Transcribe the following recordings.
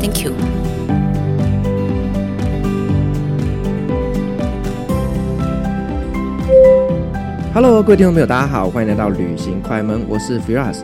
Thank you. Hello，各位听众朋友，大家好，欢迎来到旅行快门，我是 Firas。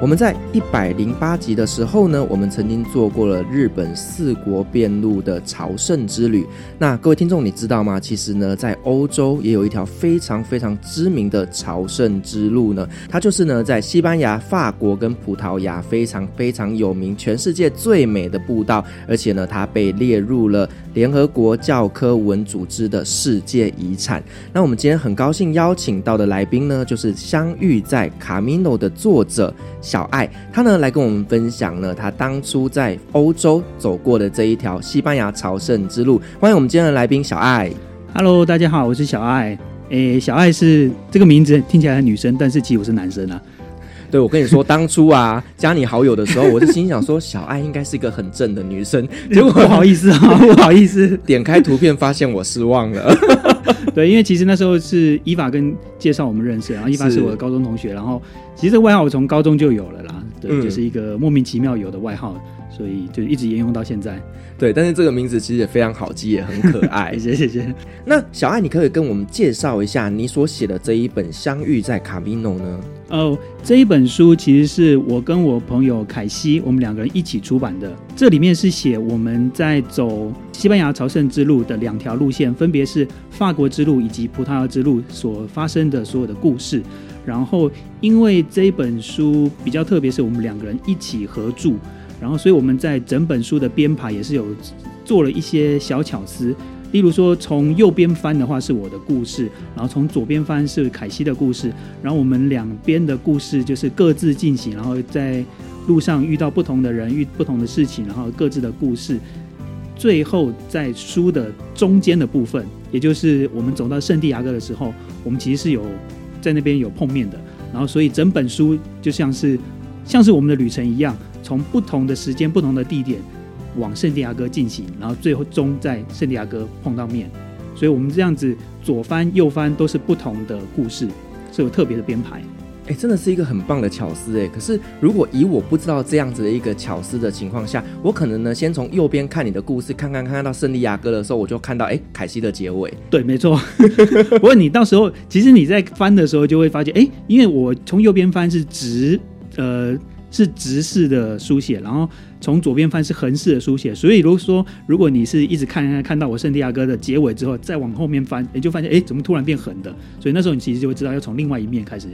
我们在一百零八集的时候呢，我们曾经做过了日本四国遍路的朝圣之旅。那各位听众，你知道吗？其实呢，在欧洲也有一条非常非常知名的朝圣之路呢，它就是呢，在西班牙、法国跟葡萄牙非常非常有名，全世界最美的步道，而且呢，它被列入了联合国教科文组织的世界遗产。那我们今天很高兴邀请到的来宾呢，就是相遇在 Camino 的作者。小爱，他呢来跟我们分享了，他当初在欧洲走过的这一条西班牙朝圣之路。欢迎我们今天的来宾小爱。Hello，大家好，我是小爱。诶，小爱是这个名字听起来很女生，但是其实我是男生啊。对，我跟你说，当初啊加你好友的时候，我是心想说小爱应该是一个很正的女生，结果不好意思啊，不好意思，点开图片发现我失望了。对，因为其实那时候是伊法跟介绍我们认识，然后伊法是我的高中同学，然后其实这个外号我从高中就有了啦，对，嗯、就是一个莫名其妙有的外号，所以就一直沿用到现在。对，但是这个名字其实也非常好记，也很可爱。谢谢谢谢。那小爱，你可以跟我们介绍一下你所写的这一本《相遇在卡米诺》呢？哦，这一本书其实是我跟我朋友凯西，我们两个人一起出版的。这里面是写我们在走西班牙朝圣之路的两条路线，分别是法国之路以及葡萄牙之路所发生的所有的故事。然后，因为这一本书比较特别，是我们两个人一起合著，然后所以我们在整本书的编排也是有做了一些小巧思。例如说，从右边翻的话是我的故事，然后从左边翻是凯西的故事，然后我们两边的故事就是各自进行，然后在路上遇到不同的人，遇不同的事情，然后各自的故事，最后在书的中间的部分，也就是我们走到圣地亚哥的时候，我们其实是有在那边有碰面的，然后所以整本书就像是像是我们的旅程一样，从不同的时间、不同的地点。往圣地亚哥进行，然后最后终在圣地亚哥碰到面，所以我们这样子左翻右翻都是不同的故事，是有特别的编排。哎，真的是一个很棒的巧思哎。可是如果以我不知道这样子的一个巧思的情况下，我可能呢先从右边看你的故事，看看看到圣地亚哥的时候，我就看到哎凯西的结尾。对，没错。不过你到时候其实你在翻的时候就会发现，哎，因为我从右边翻是直，呃。是直式的书写，然后从左边翻是横式的书写，所以如果说如果你是一直看看看到我圣地亚哥的结尾之后，再往后面翻，你就发现哎，怎么突然变横的？所以那时候你其实就会知道要从另外一面开始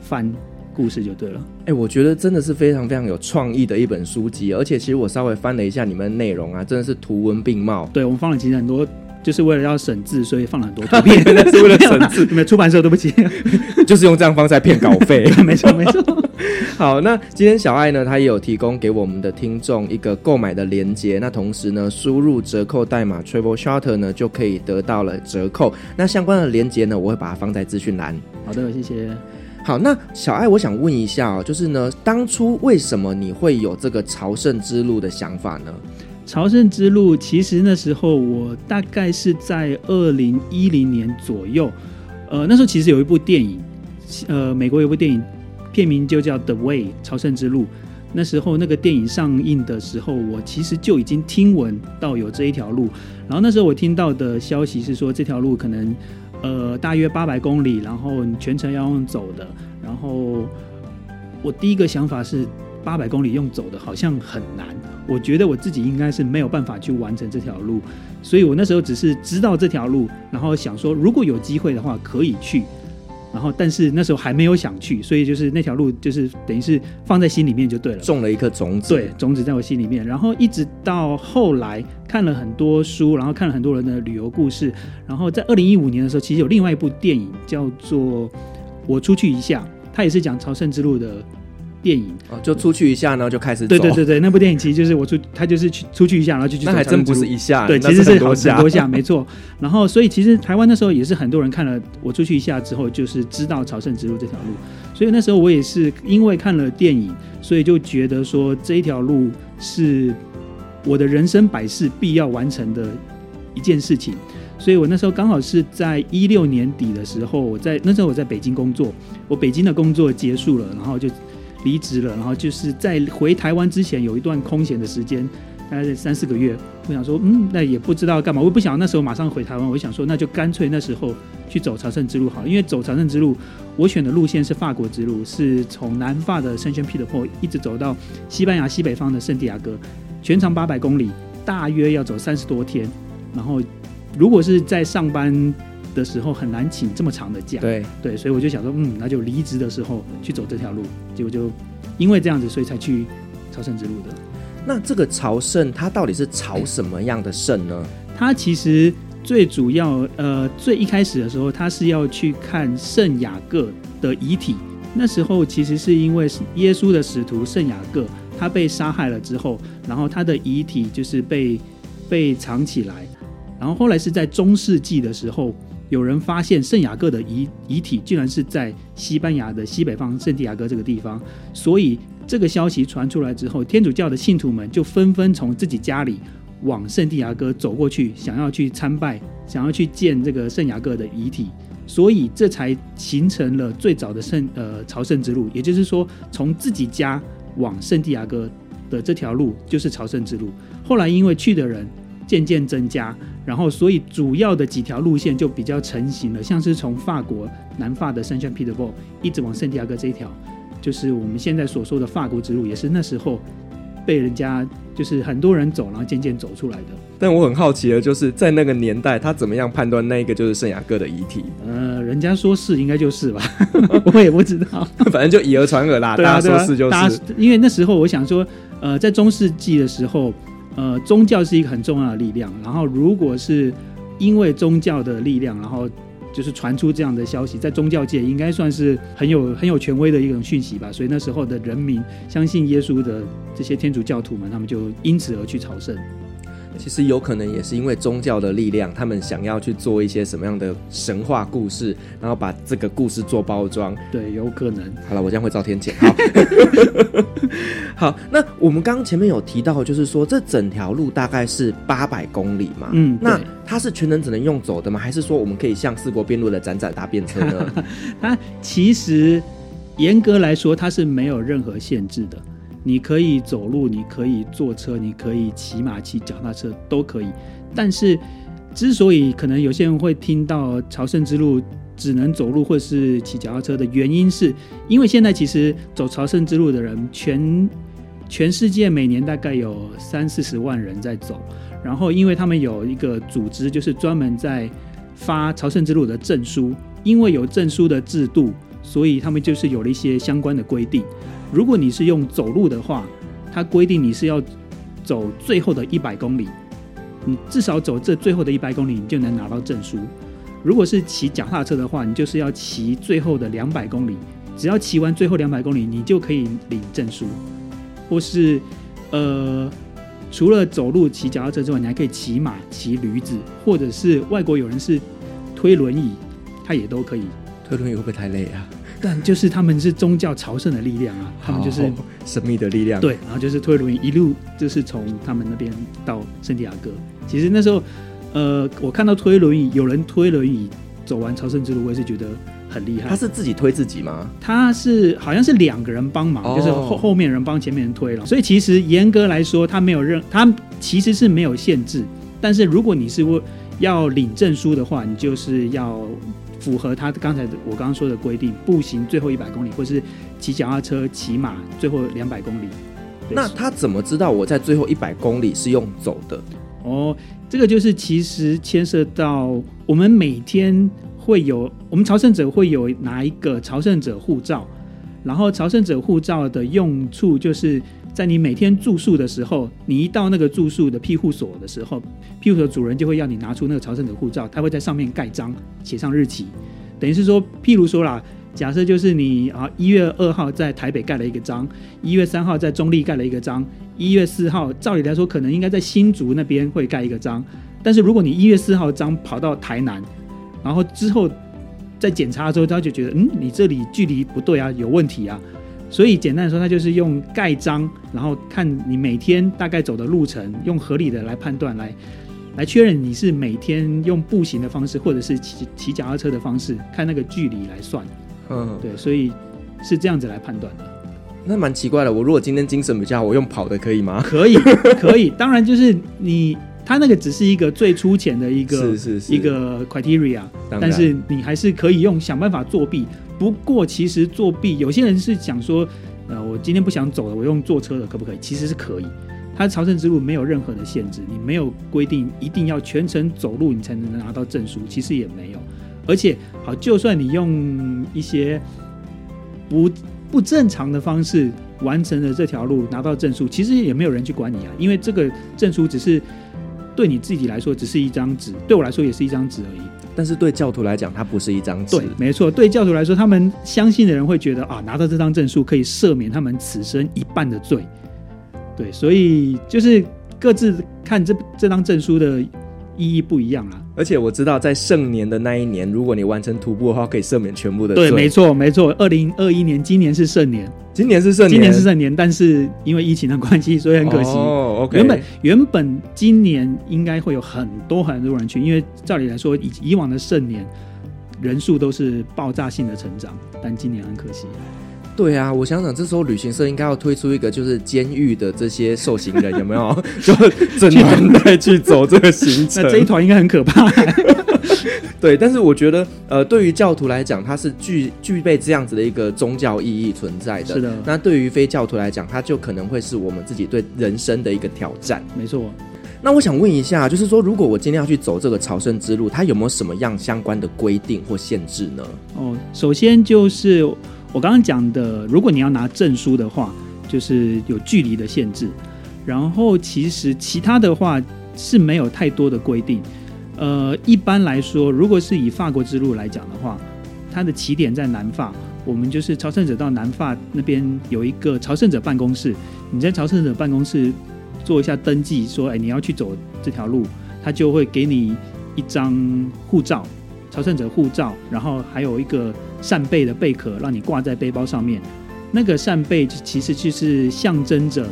翻故事就对了。哎，我觉得真的是非常非常有创意的一本书籍，而且其实我稍微翻了一下你们的内容啊，真的是图文并茂。对，我们放了其实很多。就是为了要省字，所以放了很多图片。是为了省字，没有出版社，对不起，就是用这样方式在骗稿费。没错，没错。好，那今天小爱呢，他也有提供给我们的听众一个购买的链接。那同时呢，输入折扣代码 Travel Charter 呢，就可以得到了折扣。那相关的链接呢，我会把它放在资讯栏。好的，谢谢。好，那小爱，我想问一下哦，就是呢，当初为什么你会有这个朝圣之路的想法呢？朝圣之路，其实那时候我大概是在二零一零年左右，呃，那时候其实有一部电影，呃，美国有部电影，片名就叫《The Way》朝圣之路。那时候那个电影上映的时候，我其实就已经听闻到有这一条路。然后那时候我听到的消息是说，这条路可能呃大约八百公里，然后你全程要用走的。然后我第一个想法是，八百公里用走的好像很难。我觉得我自己应该是没有办法去完成这条路，所以我那时候只是知道这条路，然后想说如果有机会的话可以去，然后但是那时候还没有想去，所以就是那条路就是等于是放在心里面就对了，种了一颗种子，对，种子在我心里面。然后一直到后来看了很多书，然后看了很多人的旅游故事，然后在二零一五年的时候，其实有另外一部电影叫做《我出去一下》，它也是讲朝圣之路的。电影哦，就出去一下，然后就开始走。对对对对，那部电影其实就是我出，他就是去出去一下，然后就去走。那还真不是一下，对，其实是很多下，很多下没错。然后，所以其实台湾那时候也是很多人看了我出去一下之后，就是知道朝圣之路这条路。所以那时候我也是因为看了电影，所以就觉得说这一条路是我的人生百事必要完成的一件事情。所以我那时候刚好是在一六年底的时候，我在那时候我在北京工作，我北京的工作结束了，然后就离职了，然后就是在回台湾之前有一段空闲的时间，大概是三四个月。我想说，嗯，那也不知道干嘛，我也不想那时候马上回台湾，我想说那就干脆那时候去走朝圣之路好了，因为走朝圣之路，我选的路线是法国之路，是从南法的圣圣彼得坡一直走到西班牙西北方的圣地亚哥，全长八百公里，大约要走三十多天，然后。如果是在上班的时候，很难请这么长的假。对对，所以我就想说，嗯，那就离职的时候去走这条路。结果就因为这样子，所以才去朝圣之路的。那这个朝圣，它到底是朝什么样的圣呢？它其实最主要，呃，最一开始的时候，它是要去看圣雅各的遗体。那时候其实是因为耶稣的使徒圣雅各，他被杀害了之后，然后他的遗体就是被被藏起来。然后后来是在中世纪的时候，有人发现圣雅各的遗遗体居然是在西班牙的西北方圣地亚哥这个地方，所以这个消息传出来之后，天主教的信徒们就纷纷从自己家里往圣地亚哥走过去，想要去参拜，想要去见这个圣雅各的遗体，所以这才形成了最早的圣呃朝圣之路。也就是说，从自己家往圣地亚哥的这条路就是朝圣之路。后来因为去的人渐渐增加。然后，所以主要的几条路线就比较成型了，像是从法国南法的圣圣彼得堡一直往圣地亚哥这一条，就是我们现在所说的法国之路，也是那时候被人家就是很多人走，然后渐渐走出来的。但我很好奇的就是，在那个年代，他怎么样判断那个就是圣雅各的遗体？呃，人家说是，应该就是吧，我也不知道，反正就以讹传讹啦。大家说是就是，因为那时候我想说，呃，在中世纪的时候。呃，宗教是一个很重要的力量。然后，如果是因为宗教的力量，然后就是传出这样的消息，在宗教界应该算是很有很有权威的一种讯息吧。所以那时候的人民相信耶稣的这些天主教徒们，他们就因此而去朝圣。其实有可能也是因为宗教的力量，他们想要去做一些什么样的神话故事，然后把这个故事做包装。对，有可能。好了，我将会遭天谴。好，好。那我们刚刚前面有提到，就是说这整条路大概是八百公里嘛。嗯，那它是全程只能用走的吗？还是说我们可以像四国边路的展展搭便车呢？它其实严格来说，它是没有任何限制的。你可以走路，你可以坐车，你可以骑马、骑脚踏车都可以。但是，之所以可能有些人会听到朝圣之路只能走路或是骑脚踏车的原因，是因为现在其实走朝圣之路的人全全世界每年大概有三四十万人在走。然后，因为他们有一个组织，就是专门在发朝圣之路的证书。因为有证书的制度，所以他们就是有了一些相关的规定。如果你是用走路的话，它规定你是要走最后的一百公里，你至少走这最后的一百公里，你就能拿到证书。如果是骑脚踏车的话，你就是要骑最后的两百公里，只要骑完最后两百公里，你就可以领证书。或是呃，除了走路、骑脚踏车之外，你还可以骑马、骑驴子，或者是外国有人是推轮椅，他也都可以。推轮椅会不会太累啊？但就是他们是宗教朝圣的力量啊，他们就是神秘的力量。对，然后就是推轮椅一路就是从他们那边到圣地亚哥。其实那时候，呃，我看到推轮椅有人推轮椅走完朝圣之路，我也是觉得很厉害。他是自己推自己吗？他是好像是两个人帮忙，哦、就是后后面人帮前面人推了。所以其实严格来说，他没有任，他其实是没有限制。但是如果你是要领证书的话，你就是要。符合他刚才我刚刚说的规定，步行最后一百公里，或是骑脚踏车、骑马最后两百公里。那他怎么知道我在最后一百公里是用走的？哦，这个就是其实牵涉到我们每天会有，我们朝圣者会有拿一个朝圣者护照，然后朝圣者护照的用处就是。在你每天住宿的时候，你一到那个住宿的庇护所的时候，庇护所主人就会要你拿出那个朝圣者护照，他会在上面盖章，写上日期，等于是说，譬如说啦，假设就是你啊，一月二号在台北盖了一个章，一月三号在中坜盖了一个章，一月四号照理来说可能应该在新竹那边会盖一个章，但是如果你一月四号章跑到台南，然后之后在检查的时候，他就觉得嗯，你这里距离不对啊，有问题啊，所以简单的说，它就是用盖章，然后看你每天大概走的路程，用合理的来判断来。来确认你是每天用步行的方式，或者是骑骑脚踏车的方式，看那个距离来算。嗯，对，所以是这样子来判断的。那蛮奇怪的，我如果今天精神比较好，我用跑的可以吗？可以，可以。当然，就是你，他那个只是一个最粗浅的一个，是是是一个 criteria，但是你还是可以用想办法作弊。不过，其实作弊，有些人是想说，呃，我今天不想走了，我用坐车的可不可以？其实是可以。它朝圣之路没有任何的限制，你没有规定一定要全程走路你才能拿到证书，其实也没有。而且，好，就算你用一些不不正常的方式完成了这条路拿到证书，其实也没有人去管你啊，因为这个证书只是对你自己来说只是一张纸，对我来说也是一张纸而已。但是对教徒来讲，它不是一张纸。对，没错，对教徒来说，他们相信的人会觉得啊，拿到这张证书可以赦免他们此生一半的罪。对，所以就是各自看这这张证书的意义不一样啦。而且我知道，在盛年的那一年，如果你完成徒步的话，可以赦免全部的罪。对，没错，没错。二零二一年，今年是盛年，今年是盛年，今年是盛年，但是因为疫情的关系，所以很可惜。哦，OK。原本原本今年应该会有很多很多人去，因为照理来说，以以往的盛年人数都是爆炸性的成长，但今年很可惜。对啊，我想想，这时候旅行社应该要推出一个，就是监狱的这些受刑人有没有？就整团带去走这个行程，那这一团应该很可怕。对，但是我觉得，呃，对于教徒来讲，它是具具备这样子的一个宗教意义存在的。是的。那对于非教徒来讲，它就可能会是我们自己对人生的一个挑战。没错。那我想问一下，就是说，如果我今天要去走这个朝圣之路，它有没有什么样相关的规定或限制呢？哦，首先就是。我刚刚讲的，如果你要拿证书的话，就是有距离的限制。然后其实其他的话是没有太多的规定。呃，一般来说，如果是以法国之路来讲的话，它的起点在南法，我们就是朝圣者到南法那边有一个朝圣者办公室，你在朝圣者办公室做一下登记，说，哎，你要去走这条路，他就会给你一张护照。朝圣者护照，然后还有一个扇贝的贝壳，让你挂在背包上面。那个扇贝其实就是象征着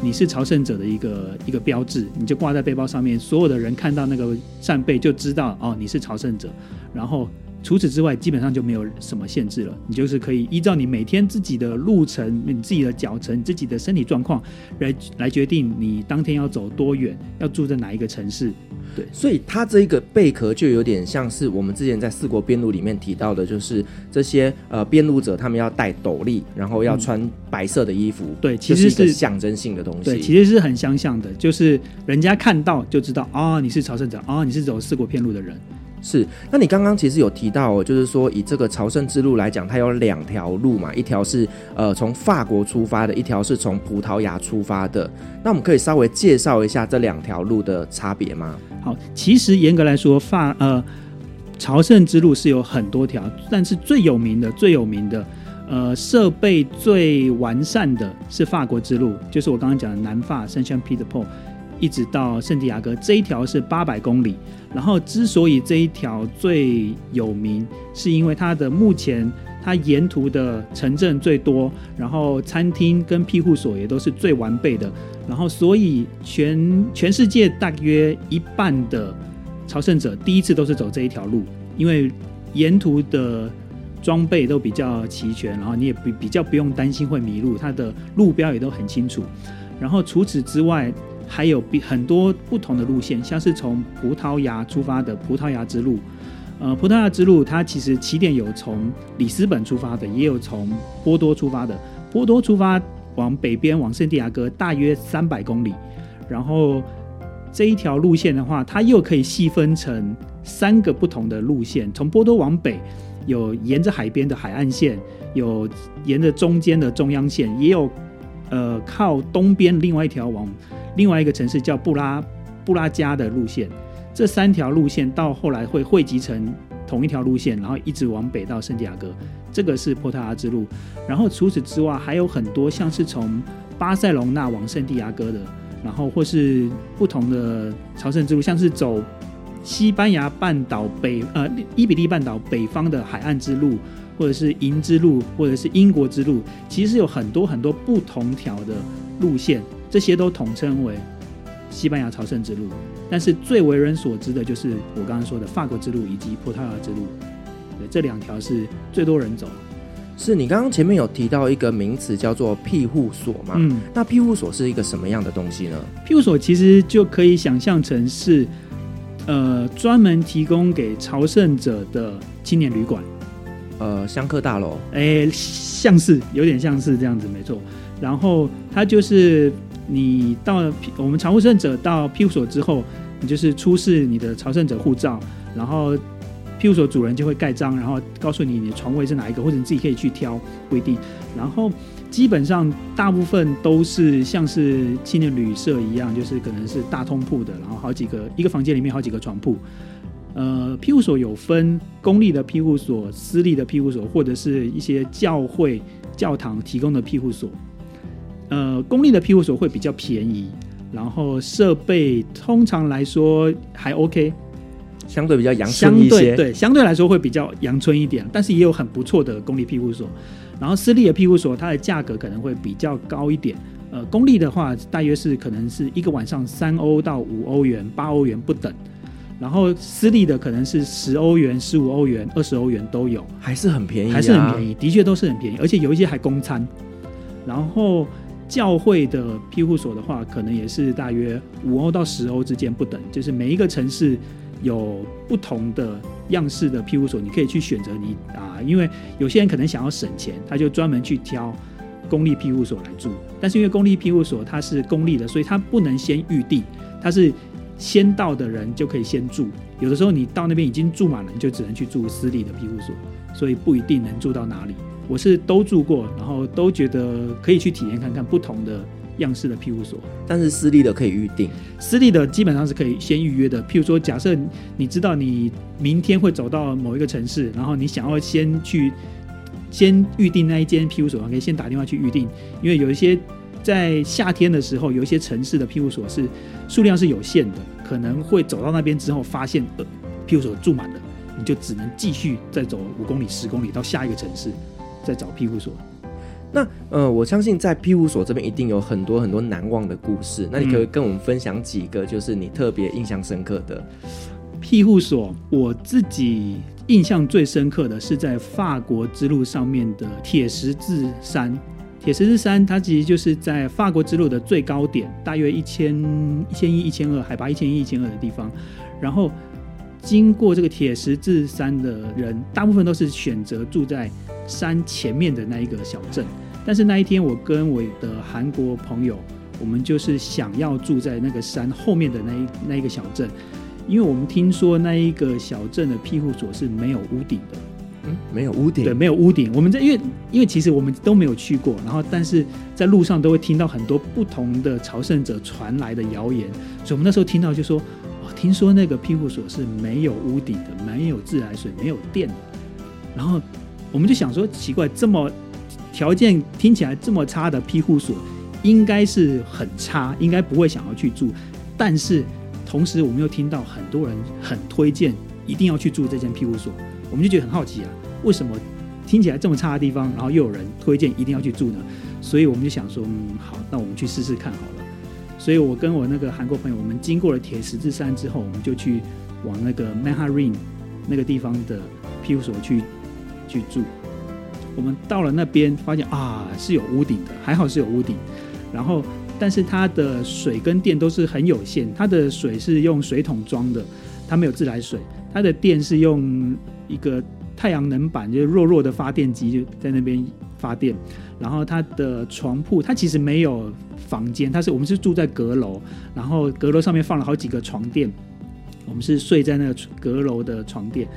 你是朝圣者的一个一个标志，你就挂在背包上面，所有的人看到那个扇贝就知道哦，你是朝圣者。然后。除此之外，基本上就没有什么限制了。你就是可以依照你每天自己的路程、你自己的脚程、你自己的身体状况来来决定你当天要走多远，要住在哪一个城市。对，所以它这一个贝壳就有点像是我们之前在四国边路里面提到的，就是这些呃边路者他们要戴斗笠，然后要穿白色的衣服。嗯、对，其实是，是象征性的东西。对，其实是很相像的，就是人家看到就知道啊、哦，你是朝圣者啊、哦，你是走四国片路的人。是，那你刚刚其实有提到，就是说以这个朝圣之路来讲，它有两条路嘛，一条是呃从法国出发的，一条是从葡萄牙出发的。那我们可以稍微介绍一下这两条路的差别吗？好，其实严格来说，法呃朝圣之路是有很多条，但是最有名的、最有名的，呃设备最完善的是法国之路，就是我刚刚讲的南法圣圣彼得堡。一直到圣地亚哥这一条是八百公里，然后之所以这一条最有名，是因为它的目前它沿途的城镇最多，然后餐厅跟庇护所也都是最完备的，然后所以全全世界大约一半的朝圣者第一次都是走这一条路，因为沿途的装备都比较齐全，然后你也比比较不用担心会迷路，它的路标也都很清楚，然后除此之外。还有比很多不同的路线，像是从葡萄牙出发的葡萄牙之路，呃，葡萄牙之路它其实起点有从里斯本出发的，也有从波多出发的。波多出发往北边往圣地亚哥大约三百公里，然后这一条路线的话，它又可以细分成三个不同的路线。从波多往北，有沿着海边的海岸线，有沿着中间的中央线，也有呃靠东边另外一条往。另外一个城市叫布拉布拉加的路线，这三条路线到后来会汇集成同一条路线，然后一直往北到圣地亚哥，这个是波特拉之路。然后除此之外，还有很多像是从巴塞隆纳往圣地亚哥的，然后或是不同的朝圣之路，像是走西班牙半岛北呃伊比利半岛北方的海岸之路，或者是银之路，或者是英国之路，其实有很多很多不同条的路线，这些都统称为西班牙朝圣之路。但是最为人所知的就是我刚刚说的法国之路以及葡萄牙之路，对，这两条是最多人走。是你刚刚前面有提到一个名词叫做庇护所嘛？嗯，那庇护所是一个什么样的东西呢？庇护所其实就可以想象成是，呃，专门提供给朝圣者的青年旅馆，呃，香客大楼，哎，像是有点像是这样子，没错。然后它就是。你到了我们朝圣者到庇护所之后，你就是出示你的朝圣者护照，然后庇护所主人就会盖章，然后告诉你你的床位是哪一个，或者你自己可以去挑，不一定。然后基本上大部分都是像是青年旅社一样，就是可能是大通铺的，然后好几个一个房间里面好几个床铺。呃，庇护所有分公立的庇护所、私立的庇护所，或者是一些教会教堂提供的庇护所。呃，公立的庇护所会比较便宜，然后设备通常来说还 OK，相对比较阳春一些。相对对，相对来说会比较阳春一点，但是也有很不错的公立庇护所。然后私立的庇护所，它的价格可能会比较高一点。呃，公立的话，大约是可能是一个晚上三欧到五欧元、八欧元不等。然后私立的可能是十欧元、十五欧元、二十欧元都有，还是很便宜啊，还是很便宜，的确都是很便宜，而且有一些还供餐。然后。教会的庇护所的话，可能也是大约五欧到十欧之间不等，就是每一个城市有不同的样式的庇护所，你可以去选择你啊，因为有些人可能想要省钱，他就专门去挑公立庇护所来住。但是因为公立庇护所它是公立的，所以它不能先预定，它是先到的人就可以先住。有的时候你到那边已经住满了，你就只能去住私立的庇护所，所以不一定能住到哪里。我是都住过，然后都觉得可以去体验看看不同的样式的庇护所。但是私立的可以预定，私立的基本上是可以先预约的。譬如说，假设你知道你明天会走到某一个城市，然后你想要先去先预定那一间庇护所，可以先打电话去预定。因为有一些在夏天的时候，有一些城市的庇护所是数量是有限的，可能会走到那边之后发现呃庇护所住满了，你就只能继续再走五公里、十公里到下一个城市。在找庇护所，那呃，我相信在庇护所这边一定有很多很多难忘的故事。那你可以跟我们分享几个，就是你特别印象深刻的庇护所。我自己印象最深刻的是在法国之路上面的铁十字山。铁十字山它其实就是在法国之路的最高点，大约一千一千一、一千二，海拔一千一、一千二的地方。然后经过这个铁十字山的人，大部分都是选择住在。山前面的那一个小镇，但是那一天我跟我的韩国朋友，我们就是想要住在那个山后面的那一那一个小镇，因为我们听说那一个小镇的庇护所是没有屋顶的，嗯，没有屋顶，对，没有屋顶。我们在因为因为其实我们都没有去过，然后但是在路上都会听到很多不同的朝圣者传来的谣言，所以我们那时候听到就说，哦，听说那个庇护所是没有屋顶的，没有自来水，没有电的，然后。我们就想说，奇怪，这么条件听起来这么差的庇护所，应该是很差，应该不会想要去住。但是同时，我们又听到很多人很推荐，一定要去住这间庇护所。我们就觉得很好奇啊，为什么听起来这么差的地方，然后又有人推荐一定要去住呢？所以我们就想说，嗯，好，那我们去试试看好了。所以我跟我那个韩国朋友，我们经过了铁十字山之后，我们就去往那个 Manharin 那个地方的庇护所去。去住，我们到了那边，发现啊是有屋顶的，还好是有屋顶。然后，但是它的水跟电都是很有限，它的水是用水桶装的，它没有自来水。它的电是用一个太阳能板，就是弱弱的发电机就在那边发电。然后它的床铺，它其实没有房间，它是我们是住在阁楼，然后阁楼上面放了好几个床垫，我们是睡在那个阁楼的床垫，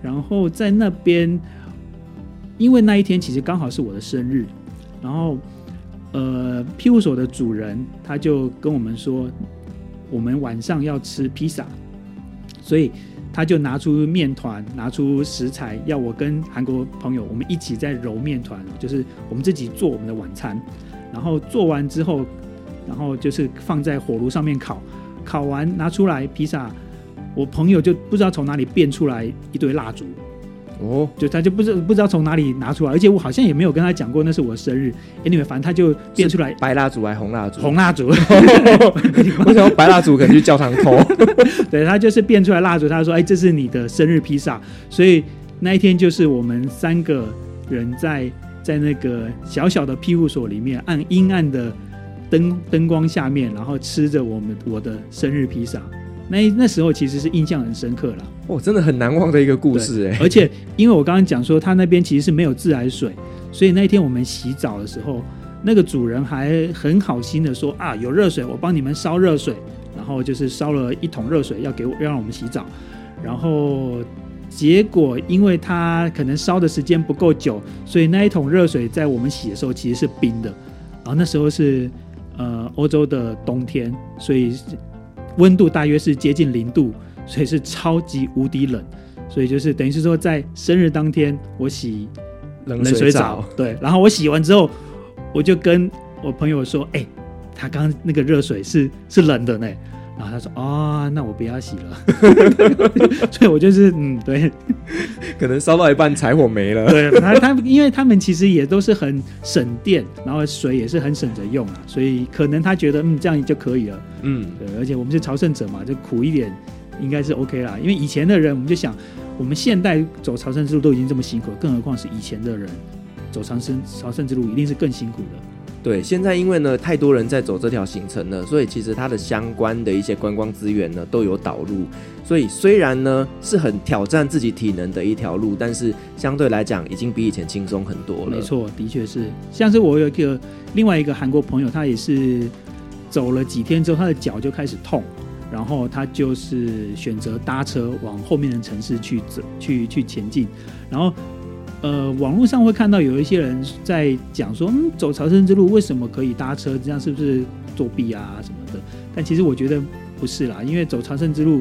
然后在那边。因为那一天其实刚好是我的生日，然后，呃，庇护所的主人他就跟我们说，我们晚上要吃披萨，所以他就拿出面团，拿出食材，要我跟韩国朋友我们一起在揉面团，就是我们自己做我们的晚餐。然后做完之后，然后就是放在火炉上面烤，烤完拿出来披萨，我朋友就不知道从哪里变出来一堆蜡烛。哦，就他就不知不知道从哪里拿出来，而且我好像也没有跟他讲过那是我的生日。Anyway，反正他就变出来白蜡烛还是红蜡烛？红蜡烛。我想白蜡烛可能去教堂偷。对，他就是变出来蜡烛，他说：“哎，这是你的生日披萨。”所以那一天就是我们三个人在在那个小小的庇护所里面，按阴暗的灯灯光下面，然后吃着我们我的生日披萨。那那时候其实是印象很深刻了，哦，真的很难忘的一个故事哎。而且因为我刚刚讲说他那边其实是没有自来水，所以那天我们洗澡的时候，那个主人还很好心的说啊，有热水，我帮你们烧热水，然后就是烧了一桶热水要给我，要让我们洗澡。然后结果因为他可能烧的时间不够久，所以那一桶热水在我们洗的时候其实是冰的。然后那时候是呃欧洲的冬天，所以。温度大约是接近零度，所以是超级无敌冷，所以就是等于是说，在生日当天我洗冷水澡，对，然后我洗完之后，我就跟我朋友说：“哎、欸，他刚刚那个热水是是冷的呢。”然后他说：“啊、哦，那我不要洗了。”所以，我就是嗯，对，可能烧到一半柴火没了。对，他他，因为他们其实也都是很省电，然后水也是很省着用啊，所以可能他觉得嗯这样就可以了。嗯，对，而且我们是朝圣者嘛，就苦一点应该是 OK 啦。因为以前的人，我们就想，我们现代走朝圣之路都已经这么辛苦了，更何况是以前的人走长生朝圣之路，一定是更辛苦的。对，现在因为呢，太多人在走这条行程了，所以其实它的相关的一些观光资源呢都有导入。所以虽然呢是很挑战自己体能的一条路，但是相对来讲已经比以前轻松很多了。没错，的确是。像是我有一个另外一个韩国朋友，他也是走了几天之后，他的脚就开始痛，然后他就是选择搭车往后面的城市去走，去去前进，然后。呃，网络上会看到有一些人在讲说，嗯，走朝圣之路为什么可以搭车？这样是不是作弊啊什么的？但其实我觉得不是啦，因为走朝圣之路，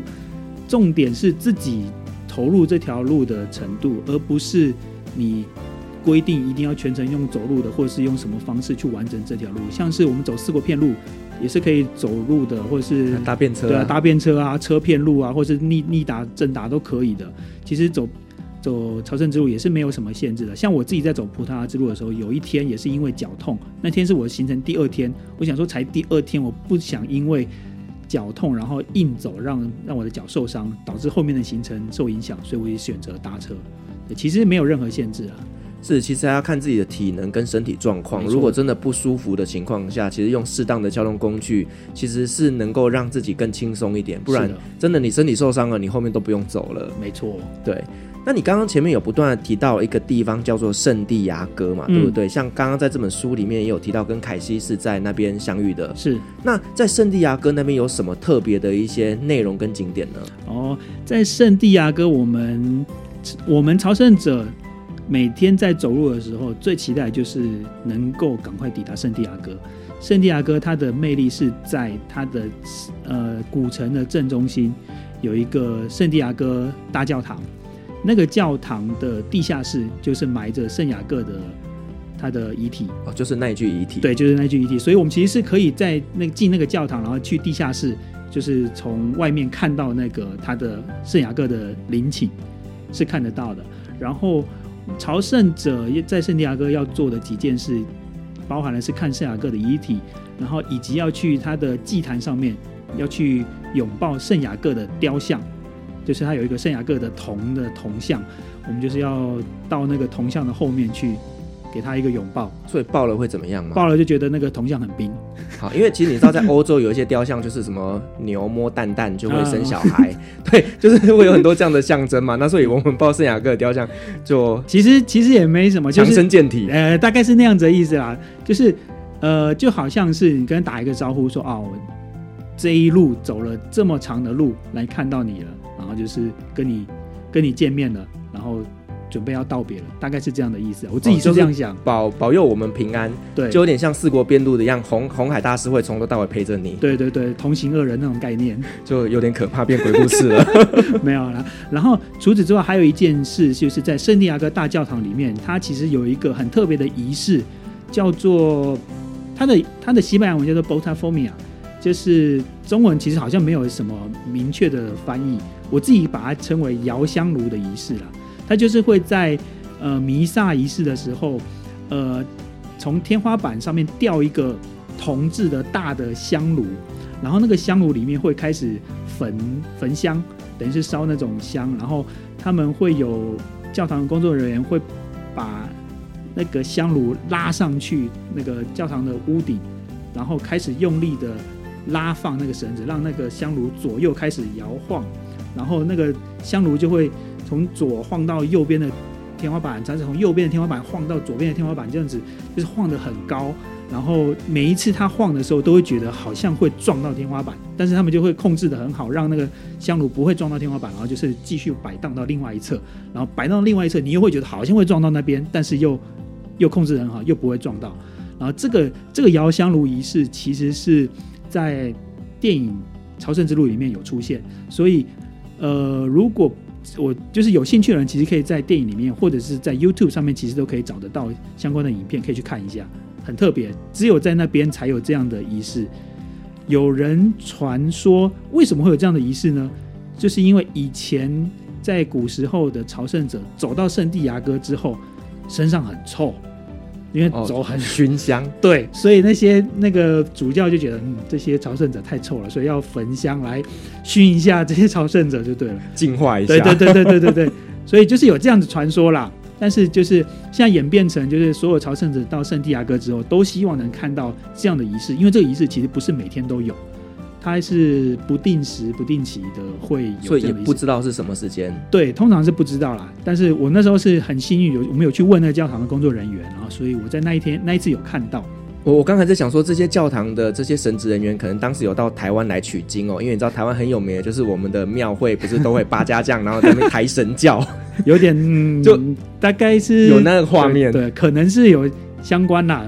重点是自己投入这条路的程度，而不是你规定一定要全程用走路的，或者是用什么方式去完成这条路。像是我们走四国片路，也是可以走路的，或者是搭便车，对啊，搭便车啊，车片路啊，或者是逆逆达正达都可以的。其实走。走朝圣之路也是没有什么限制的。像我自己在走葡萄牙之路的时候，有一天也是因为脚痛，那天是我的行程第二天，我想说才第二天，我不想因为脚痛然后硬走，让让我的脚受伤，导致后面的行程受影响，所以我也选择搭车。其实没有任何限制啊。是，其实还要看自己的体能跟身体状况。如果真的不舒服的情况下，其实用适当的交通工具，其实是能够让自己更轻松一点。不然，真的你身体受伤了，你后面都不用走了。没错，对。那你刚刚前面有不断的提到一个地方叫做圣地牙哥嘛，嗯、对不对？像刚刚在这本书里面也有提到，跟凯西是在那边相遇的。是。那在圣地牙哥那边有什么特别的一些内容跟景点呢？哦，在圣地牙哥，我们我们朝圣者每天在走路的时候，最期待就是能够赶快抵达圣地亚哥。圣地亚哥它的魅力是在它的呃古城的正中心有一个圣地亚哥大教堂。那个教堂的地下室就是埋着圣雅各的他的遗体哦，就是那一具遗体，对，就是那具遗体。所以，我们其实是可以在那进那个教堂，然后去地下室，就是从外面看到那个他的圣雅各的陵寝是看得到的。然后，朝圣者在圣地亚哥要做的几件事，包含的是看圣雅各的遗体，然后以及要去他的祭坛上面要去拥抱圣雅各的雕像。就是他有一个圣雅各的铜的铜像，我们就是要到那个铜像的后面去，给他一个拥抱。所以抱了会怎么样吗？抱了就觉得那个铜像很冰。好，因为其实你知道，在欧洲有一些雕像，就是什么牛摸蛋蛋就会生小孩，啊、对，就是会有很多这样的象征嘛。那所以我们抱圣雅各的雕像就，就其实其实也没什么，强身健体，呃，大概是那样子的意思啦。就是呃，就好像是你跟人打一个招呼说，说、哦、啊，我这一路走了这么长的路来看到你了。然后就是跟你跟你见面了，然后准备要道别了，大概是这样的意思。我自己是这样想，哦就是、保保佑我们平安，对，就有点像四国边路的一样，红红海大师会从头到尾陪着你。对对对，同行恶人那种概念，就有点可怕，变鬼故事了。没有啦。然后除此之外，还有一件事，就是在圣地亚哥大教堂里面，它其实有一个很特别的仪式，叫做它的它的西班牙文叫做 Bota-Formia，就是中文其实好像没有什么明确的翻译，我自己把它称为摇香炉的仪式啦。它就是会在呃弥撒仪式的时候，呃从天花板上面吊一个铜制的大的香炉，然后那个香炉里面会开始焚焚香，等于是烧那种香，然后他们会有教堂的工作人员会把那个香炉拉上去那个教堂的屋顶，然后开始用力的拉放那个绳子，让那个香炉左右开始摇晃，然后那个香炉就会。从左晃到右边的天花板，再从右边的天花板晃到左边的天花板，这样子就是晃得很高。然后每一次它晃的时候，都会觉得好像会撞到天花板，但是他们就会控制得很好，让那个香炉不会撞到天花板，然后就是继续摆荡到另外一侧，然后摆到另外一侧，你又会觉得好像会撞到那边，但是又又控制得很好，又不会撞到。然后这个这个摇香炉仪式其实是在电影《朝圣之路》里面有出现，所以呃，如果我就是有兴趣的人，其实可以在电影里面，或者是在 YouTube 上面，其实都可以找得到相关的影片，可以去看一下，很特别，只有在那边才有这样的仪式。有人传说，为什么会有这样的仪式呢？就是因为以前在古时候的朝圣者走到圣地牙哥之后，身上很臭。因为走很熏香，对，所以那些那个主教就觉得，嗯，这些朝圣者太臭了，所以要焚香来熏一下这些朝圣者就对了，净化一下。对对对对对对对，所以就是有这样子传说啦。但是就是现在演变成，就是所有朝圣者到圣地亚哥之后，都希望能看到这样的仪式，因为这个仪式其实不是每天都有。它是不定时、不定期的会有，所以也不知道是什么时间。对，通常是不知道啦。但是我那时候是很幸运，有我们有去问那个教堂的工作人员，然后所以我在那一天那一次有看到。我我刚才在想说，这些教堂的这些神职人员，可能当时有到台湾来取经哦，因为你知道台湾很有名的，就是我们的庙会不是都会八家将，然后在那边抬神教，有点、嗯、就大概是有那个画面对，对，可能是有相关啦。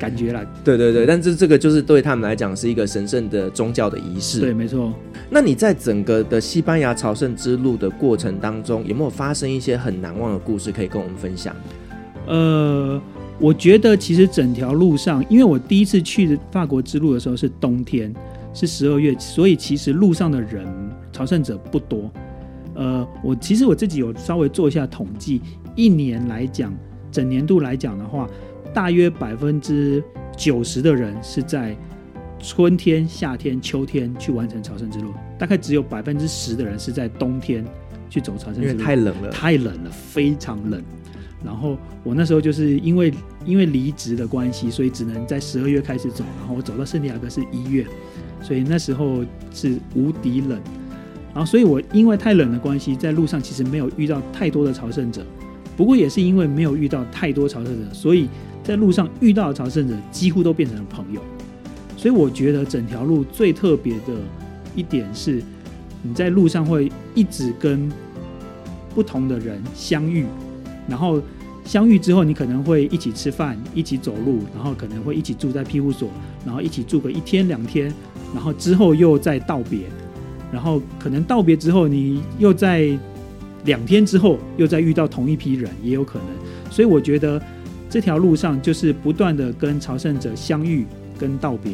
感觉了，对对对，但是这个就是对他们来讲是一个神圣的宗教的仪式。对，没错。那你在整个的西班牙朝圣之路的过程当中，有没有发生一些很难忘的故事可以跟我们分享？呃，我觉得其实整条路上，因为我第一次去法国之路的时候是冬天，是十二月，所以其实路上的人朝圣者不多。呃，我其实我自己有稍微做一下统计，一年来讲，整年度来讲的话。大约百分之九十的人是在春天、夏天、秋天去完成朝圣之路，大概只有百分之十的人是在冬天去走朝圣之路。因为太冷了，太冷了，非常冷。然后我那时候就是因为因为离职的关系，所以只能在十二月开始走。然后我走到圣地亚哥是一月，所以那时候是无敌冷。然后所以我因为太冷的关系，在路上其实没有遇到太多的朝圣者。不过也是因为没有遇到太多朝圣者，所以。在路上遇到的朝圣者几乎都变成了朋友，所以我觉得整条路最特别的一点是，你在路上会一直跟不同的人相遇，然后相遇之后，你可能会一起吃饭，一起走路，然后可能会一起住在庇护所，然后一起住个一天两天，然后之后又再道别，然后可能道别之后，你又在两天之后又再遇到同一批人，也有可能，所以我觉得。这条路上就是不断的跟朝圣者相遇跟道别，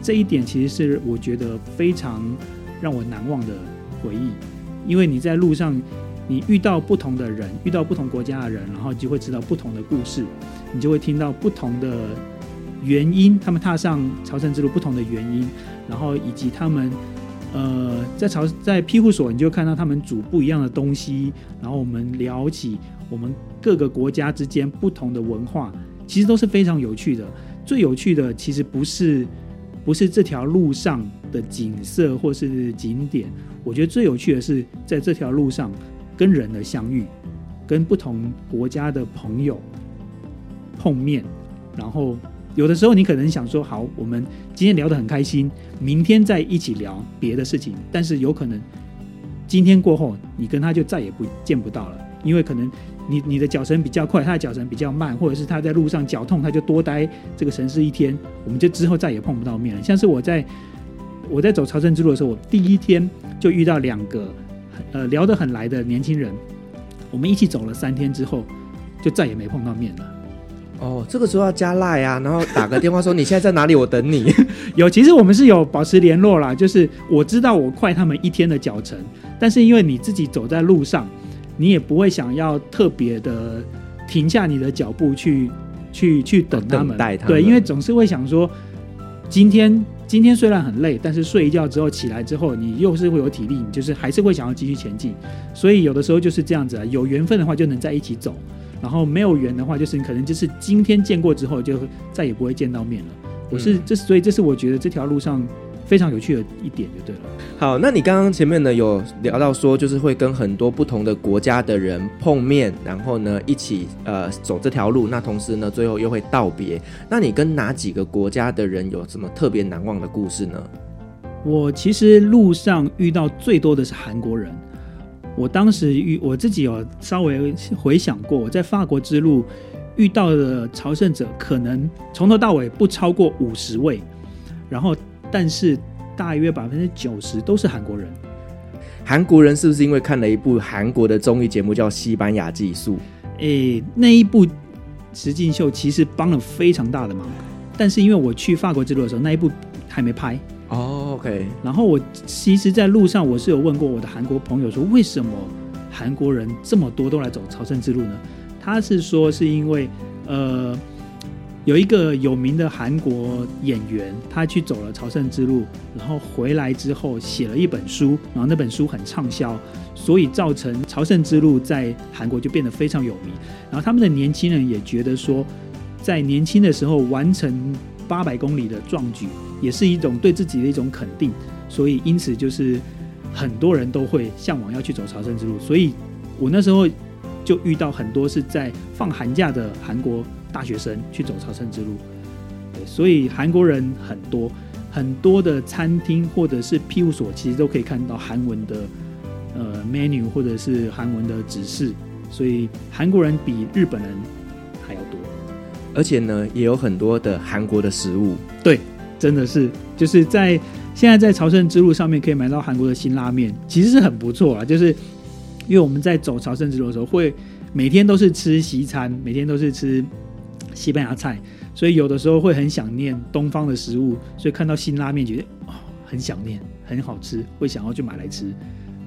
这一点其实是我觉得非常让我难忘的回忆。因为你在路上，你遇到不同的人，遇到不同国家的人，然后就会知道不同的故事，你就会听到不同的原因，他们踏上朝圣之路不同的原因，然后以及他们呃在朝在庇护所，你就看到他们煮不一样的东西，然后我们聊起。我们各个国家之间不同的文化，其实都是非常有趣的。最有趣的其实不是不是这条路上的景色或是景点，我觉得最有趣的是在这条路上跟人的相遇，跟不同国家的朋友碰面。然后有的时候你可能想说，好，我们今天聊得很开心，明天再一起聊别的事情。但是有可能今天过后，你跟他就再也不见不到了。因为可能你你的脚程比较快，他的脚程比较慢，或者是他在路上脚痛，他就多待这个城市一天，我们就之后再也碰不到面了。像是我在我在走朝圣之路的时候，我第一天就遇到两个呃聊得很来的年轻人，我们一起走了三天之后，就再也没碰到面了。哦，这个时候要加赖啊，然后打个电话说你现在在哪里，我等你。有，其实我们是有保持联络啦，就是我知道我快他们一天的脚程，但是因为你自己走在路上，你也不会想要特别的停下你的脚步去去去等他们。对，因为总是会想说，今天今天虽然很累，但是睡一觉之后起来之后，你又是会有体力，你就是还是会想要继续前进。所以有的时候就是这样子啊，有缘分的话就能在一起走。然后没有缘的话，就是你可能就是今天见过之后，就再也不会见到面了。我是这，所以这是我觉得这条路上非常有趣的一点，就对了。好，那你刚刚前面呢有聊到说，就是会跟很多不同的国家的人碰面，然后呢一起呃走这条路，那同时呢最后又会道别。那你跟哪几个国家的人有什么特别难忘的故事呢？我其实路上遇到最多的是韩国人。我当时遇我自己有稍微回想过，我在法国之路遇到的朝圣者，可能从头到尾不超过五十位，然后但是大约百分之九十都是韩国人。韩国人是不是因为看了一部韩国的综艺节目叫《西班牙寄宿》？诶，那一部石进秀其实帮了非常大的忙，但是因为我去法国之路的时候，那一部还没拍。OK，。然后我其实，在路上我是有问过我的韩国朋友，说为什么韩国人这么多都来走朝圣之路呢？他是说是因为，呃，有一个有名的韩国演员，他去走了朝圣之路，然后回来之后写了一本书，然后那本书很畅销，所以造成朝圣之路在韩国就变得非常有名。然后他们的年轻人也觉得说，在年轻的时候完成八百公里的壮举。也是一种对自己的一种肯定，所以因此就是很多人都会向往要去走朝圣之路。所以我那时候就遇到很多是在放寒假的韩国大学生去走朝圣之路。对，所以韩国人很多，很多的餐厅或者是庇护所其实都可以看到韩文的呃 menu 或者是韩文的指示，所以韩国人比日本人还要多，而且呢也有很多的韩国的食物。对。真的是，就是在现在在朝圣之路上面可以买到韩国的新拉面，其实是很不错啊。就是因为我们在走朝圣之路的时候，会每天都是吃西餐，每天都是吃西班牙菜，所以有的时候会很想念东方的食物，所以看到新拉面觉得哦很想念，很好吃，会想要去买来吃。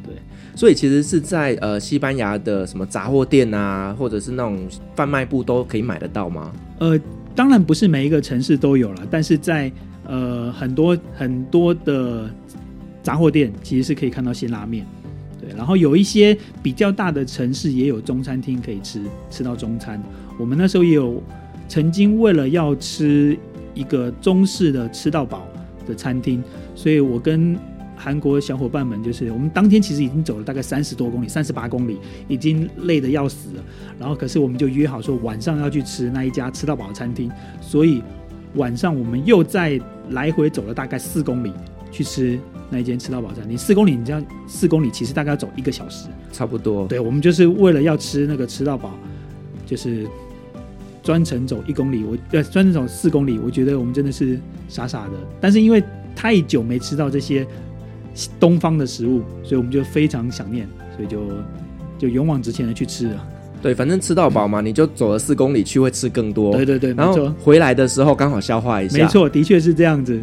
对，所以其实是在呃西班牙的什么杂货店啊，或者是那种贩卖部都可以买得到吗？呃，当然不是每一个城市都有了，但是在呃，很多很多的杂货店其实是可以看到辛拉面，对，然后有一些比较大的城市也有中餐厅可以吃，吃到中餐。我们那时候也有曾经为了要吃一个中式的吃到饱的餐厅，所以我跟韩国小伙伴们就是，我们当天其实已经走了大概三十多公里，三十八公里，已经累得要死了。然后可是我们就约好说晚上要去吃那一家吃到饱餐厅，所以晚上我们又再。来回走了大概四公里去吃那一间吃到饱餐厅，四公里，你这样四公里其实大概要走一个小时，差不多。对，我们就是为了要吃那个吃到饱，就是专程走一公里，我呃专程走四公里，我觉得我们真的是傻傻的。但是因为太久没吃到这些东方的食物，所以我们就非常想念，所以就就勇往直前的去吃了。对，反正吃到饱嘛，你就走了四公里去，会吃更多。对对对，然后回来的时候刚好消化一下。没错，的确是这样子。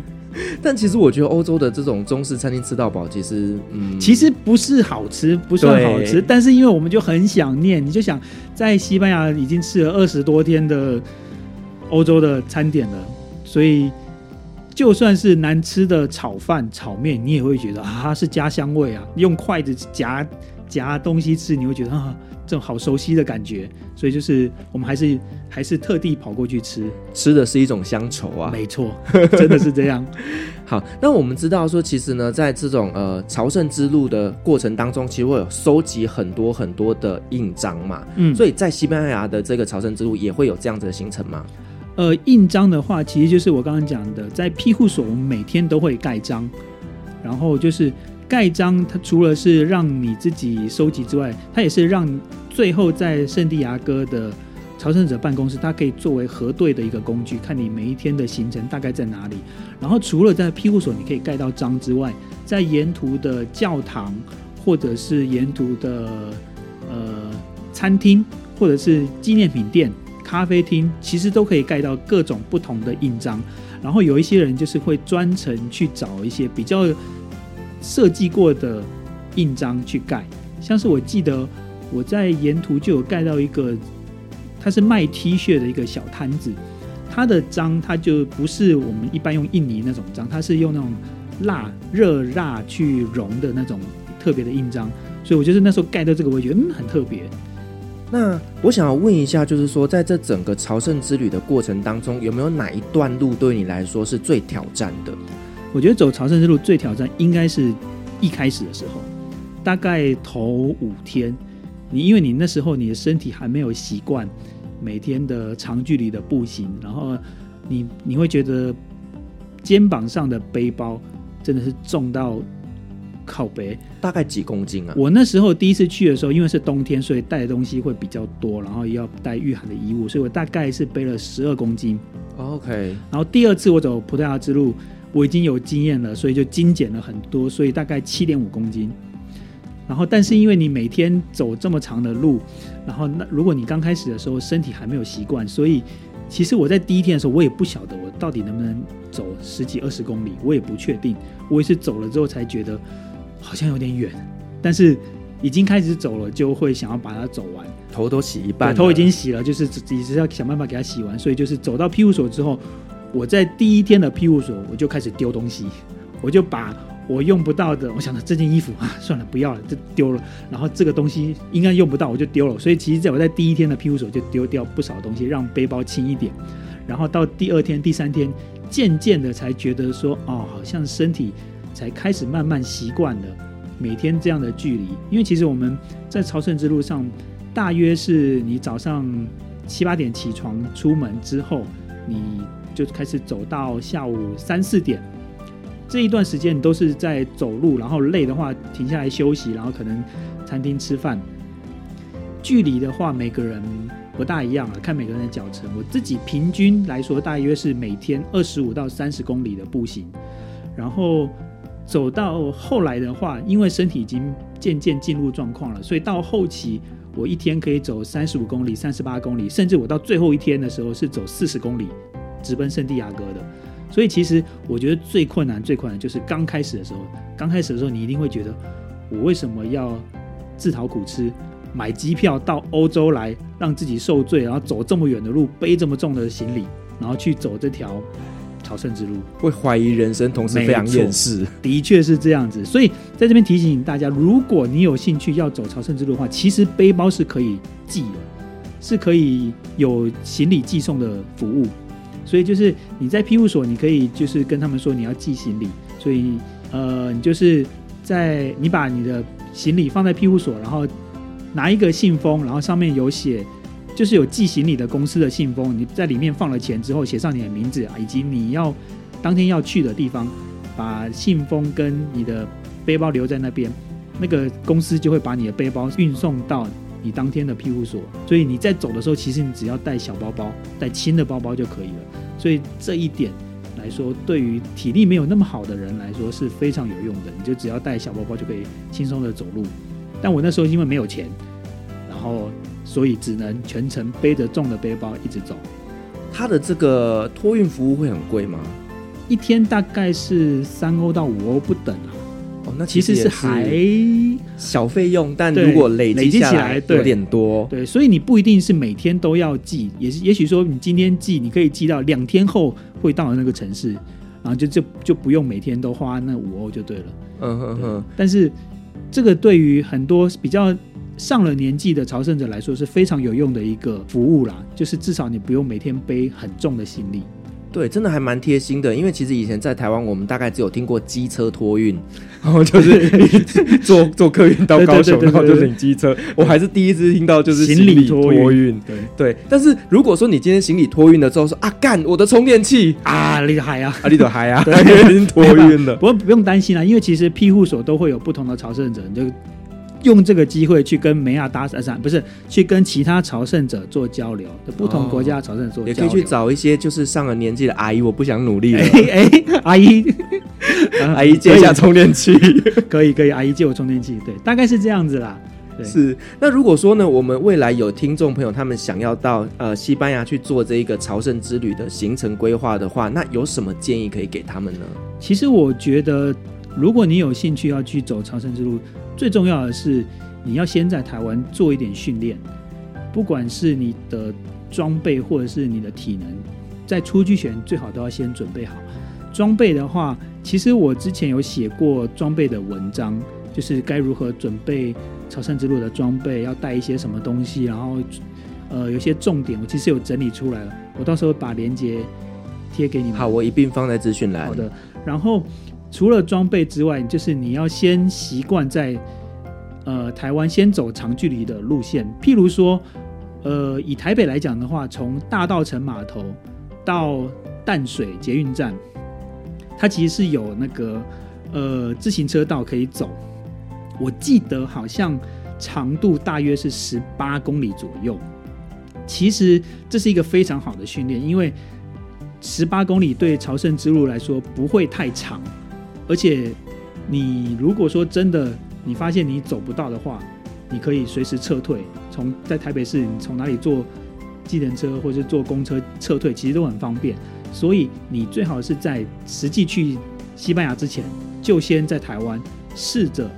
但其实我觉得欧洲的这种中式餐厅吃到饱，其实嗯，其实不是好吃，不算好吃。但是因为我们就很想念，你就想在西班牙已经吃了二十多天的欧洲的餐点了，所以就算是难吃的炒饭、炒面，你也会觉得啊是家乡味啊，用筷子夹夹东西吃，你会觉得啊。这种好熟悉的感觉，所以就是我们还是还是特地跑过去吃，吃的是一种乡愁啊。没错，真的是这样。好，那我们知道说，其实呢，在这种呃朝圣之路的过程当中，其实会有收集很多很多的印章嘛。嗯，所以在西班牙的这个朝圣之路也会有这样子的行程吗？呃，印章的话，其实就是我刚刚讲的，在庇护所，我们每天都会盖章，然后就是盖章，它除了是让你自己收集之外，它也是让最后在圣地亚哥的朝圣者办公室，它可以作为核对的一个工具，看你每一天的行程大概在哪里。然后除了在庇护所你可以盖到章之外，在沿途的教堂或者是沿途的呃餐厅或者是纪念品店、咖啡厅，其实都可以盖到各种不同的印章。然后有一些人就是会专程去找一些比较设计过的印章去盖，像是我记得我在沿途就有盖到一个。它是卖 T 恤的一个小摊子，它的章它就不是我们一般用印尼那种章，它是用那种蜡热蜡去融的那种特别的印章，所以我就是那时候盖到这个，我觉得嗯很特别。那我想要问一下，就是说在这整个朝圣之旅的过程当中，有没有哪一段路对你来说是最挑战的？我觉得走朝圣之路最挑战应该是一开始的时候，大概头五天，你因为你那时候你的身体还没有习惯。每天的长距离的步行，然后你你会觉得肩膀上的背包真的是重到靠背，大概几公斤啊？我那时候第一次去的时候，因为是冬天，所以带的东西会比较多，然后要带御寒的衣物，所以我大概是背了十二公斤。OK，然后第二次我走葡萄牙之路，我已经有经验了，所以就精简了很多，所以大概七点五公斤。然后，但是因为你每天走这么长的路，然后那如果你刚开始的时候身体还没有习惯，所以其实我在第一天的时候，我也不晓得我到底能不能走十几二十公里，我也不确定。我也是走了之后才觉得好像有点远，但是已经开始走了，就会想要把它走完。头都洗一半，头已经洗了，就是只是要想办法给它洗完。所以就是走到庇护所之后，我在第一天的庇护所我就开始丢东西，我就把。我用不到的，我想着这件衣服啊，算了，不要了，就丢了。然后这个东西应该用不到，我就丢了。所以其实在我在第一天的庇护所就丢掉不少东西，让背包轻一点。然后到第二天、第三天，渐渐的才觉得说，哦，好像身体才开始慢慢习惯了每天这样的距离。因为其实我们在朝圣之路上，大约是你早上七八点起床出门之后，你就开始走到下午三四点。这一段时间你都是在走路，然后累的话停下来休息，然后可能餐厅吃饭。距离的话，每个人不大一样啊，看每个人的脚程。我自己平均来说，大约是每天二十五到三十公里的步行。然后走到后来的话，因为身体已经渐渐进入状况了，所以到后期我一天可以走三十五公里、三十八公里，甚至我到最后一天的时候是走四十公里，直奔圣地亚哥的。所以其实我觉得最困难、最困难就是刚开始的时候。刚开始的时候，你一定会觉得，我为什么要自讨苦吃，买机票到欧洲来，让自己受罪，然后走这么远的路，背这么重的行李，然后去走这条朝圣之路，会怀疑人生，同时非常厌世。的确是这样子。所以在这边提醒大家，如果你有兴趣要走朝圣之路的话，其实背包是可以寄的，是可以有行李寄送的服务。所以就是你在庇护所，你可以就是跟他们说你要寄行李，所以呃，你就是在你把你的行李放在庇护所，然后拿一个信封，然后上面有写，就是有寄行李的公司的信封，你在里面放了钱之后，写上你的名字啊，以及你要当天要去的地方，把信封跟你的背包留在那边，那个公司就会把你的背包运送到你当天的庇护所，所以你在走的时候，其实你只要带小包包，带轻的包包就可以了。所以这一点来说，对于体力没有那么好的人来说是非常有用的。你就只要带小包包就可以轻松的走路。但我那时候因为没有钱，然后所以只能全程背着重的背包一直走。他的这个托运服务会很贵吗？一天大概是三欧到五欧不等啊。哦，那其实是还小费用，但如果累积起来对有点多对。对，所以你不一定是每天都要寄，也是也许说你今天寄，你可以寄到两天后会到的那个城市，然后就就就不用每天都花那五欧就对了。嗯哼哼。但是这个对于很多比较上了年纪的朝圣者来说是非常有用的一个服务啦，就是至少你不用每天背很重的行李。对，真的还蛮贴心的，因为其实以前在台湾，我们大概只有听过机车托运，然后就是 坐坐客运到高雄，然后就领机车。我还是第一次听到就是行李托运。对对，但是如果说你今天行李托运了之后说啊干，我的充电器啊，你的海啊，啊你的海啊，已经托运了。不过不用担心啦，因为其实庇护所都会有不同的朝圣者，你就用这个机会去跟梅亚搭讪，不是去跟其他朝圣者做交流，不同国家朝圣者做交流，也可以去找一些就是上了年纪的阿姨，我不想努力了，哎，哎，阿姨，阿姨借一下充电器，可以可以，阿姨借我充电器，对，大概是这样子啦。是，那如果说呢，我们未来有听众朋友，他们想要到呃西班牙去做这一个朝圣之旅的行程规划的话，那有什么建议可以给他们呢？其实我觉得，如果你有兴趣要去走朝圣之路，最重要的是你要先在台湾做一点训练，不管是你的装备或者是你的体能，在出去前最好都要先准备好。装备的话，其实我之前有写过装备的文章，就是该如何准备。朝圣之路的装备要带一些什么东西，然后，呃，有些重点我其实有整理出来了，我到时候把链接贴给你们。好，我一并放在资讯栏。好的。然后除了装备之外，就是你要先习惯在呃台湾先走长距离的路线，譬如说，呃，以台北来讲的话，从大稻埕码头到淡水捷运站，它其实是有那个呃自行车道可以走。我记得好像长度大约是十八公里左右。其实这是一个非常好的训练，因为十八公里对朝圣之路来说不会太长，而且你如果说真的你发现你走不到的话，你可以随时撤退。从在台北市，你从哪里坐计程车或者坐公车撤退，其实都很方便。所以你最好是在实际去西班牙之前，就先在台湾试着。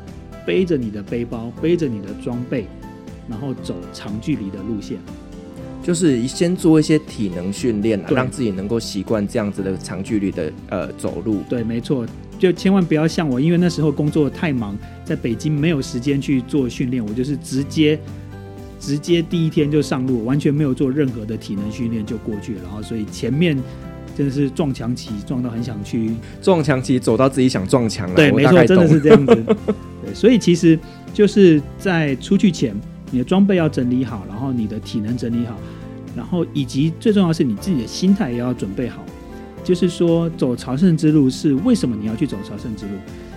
背着你的背包，背着你的装备，然后走长距离的路线，就是先做一些体能训练，让自己能够习惯这样子的长距离的呃走路。对，没错，就千万不要像我，因为那时候工作太忙，在北京没有时间去做训练，我就是直接直接第一天就上路，完全没有做任何的体能训练就过去了，然后所以前面。真的是撞墙期，撞到很想去撞墙期，走到自己想撞墙了。对，没错，真的是这样子。对，所以其实就是在出去前，你的装备要整理好，然后你的体能整理好，然后以及最重要是你自己的心态也要准备好。就是说，走朝圣之路是为什么你要去走朝圣之路？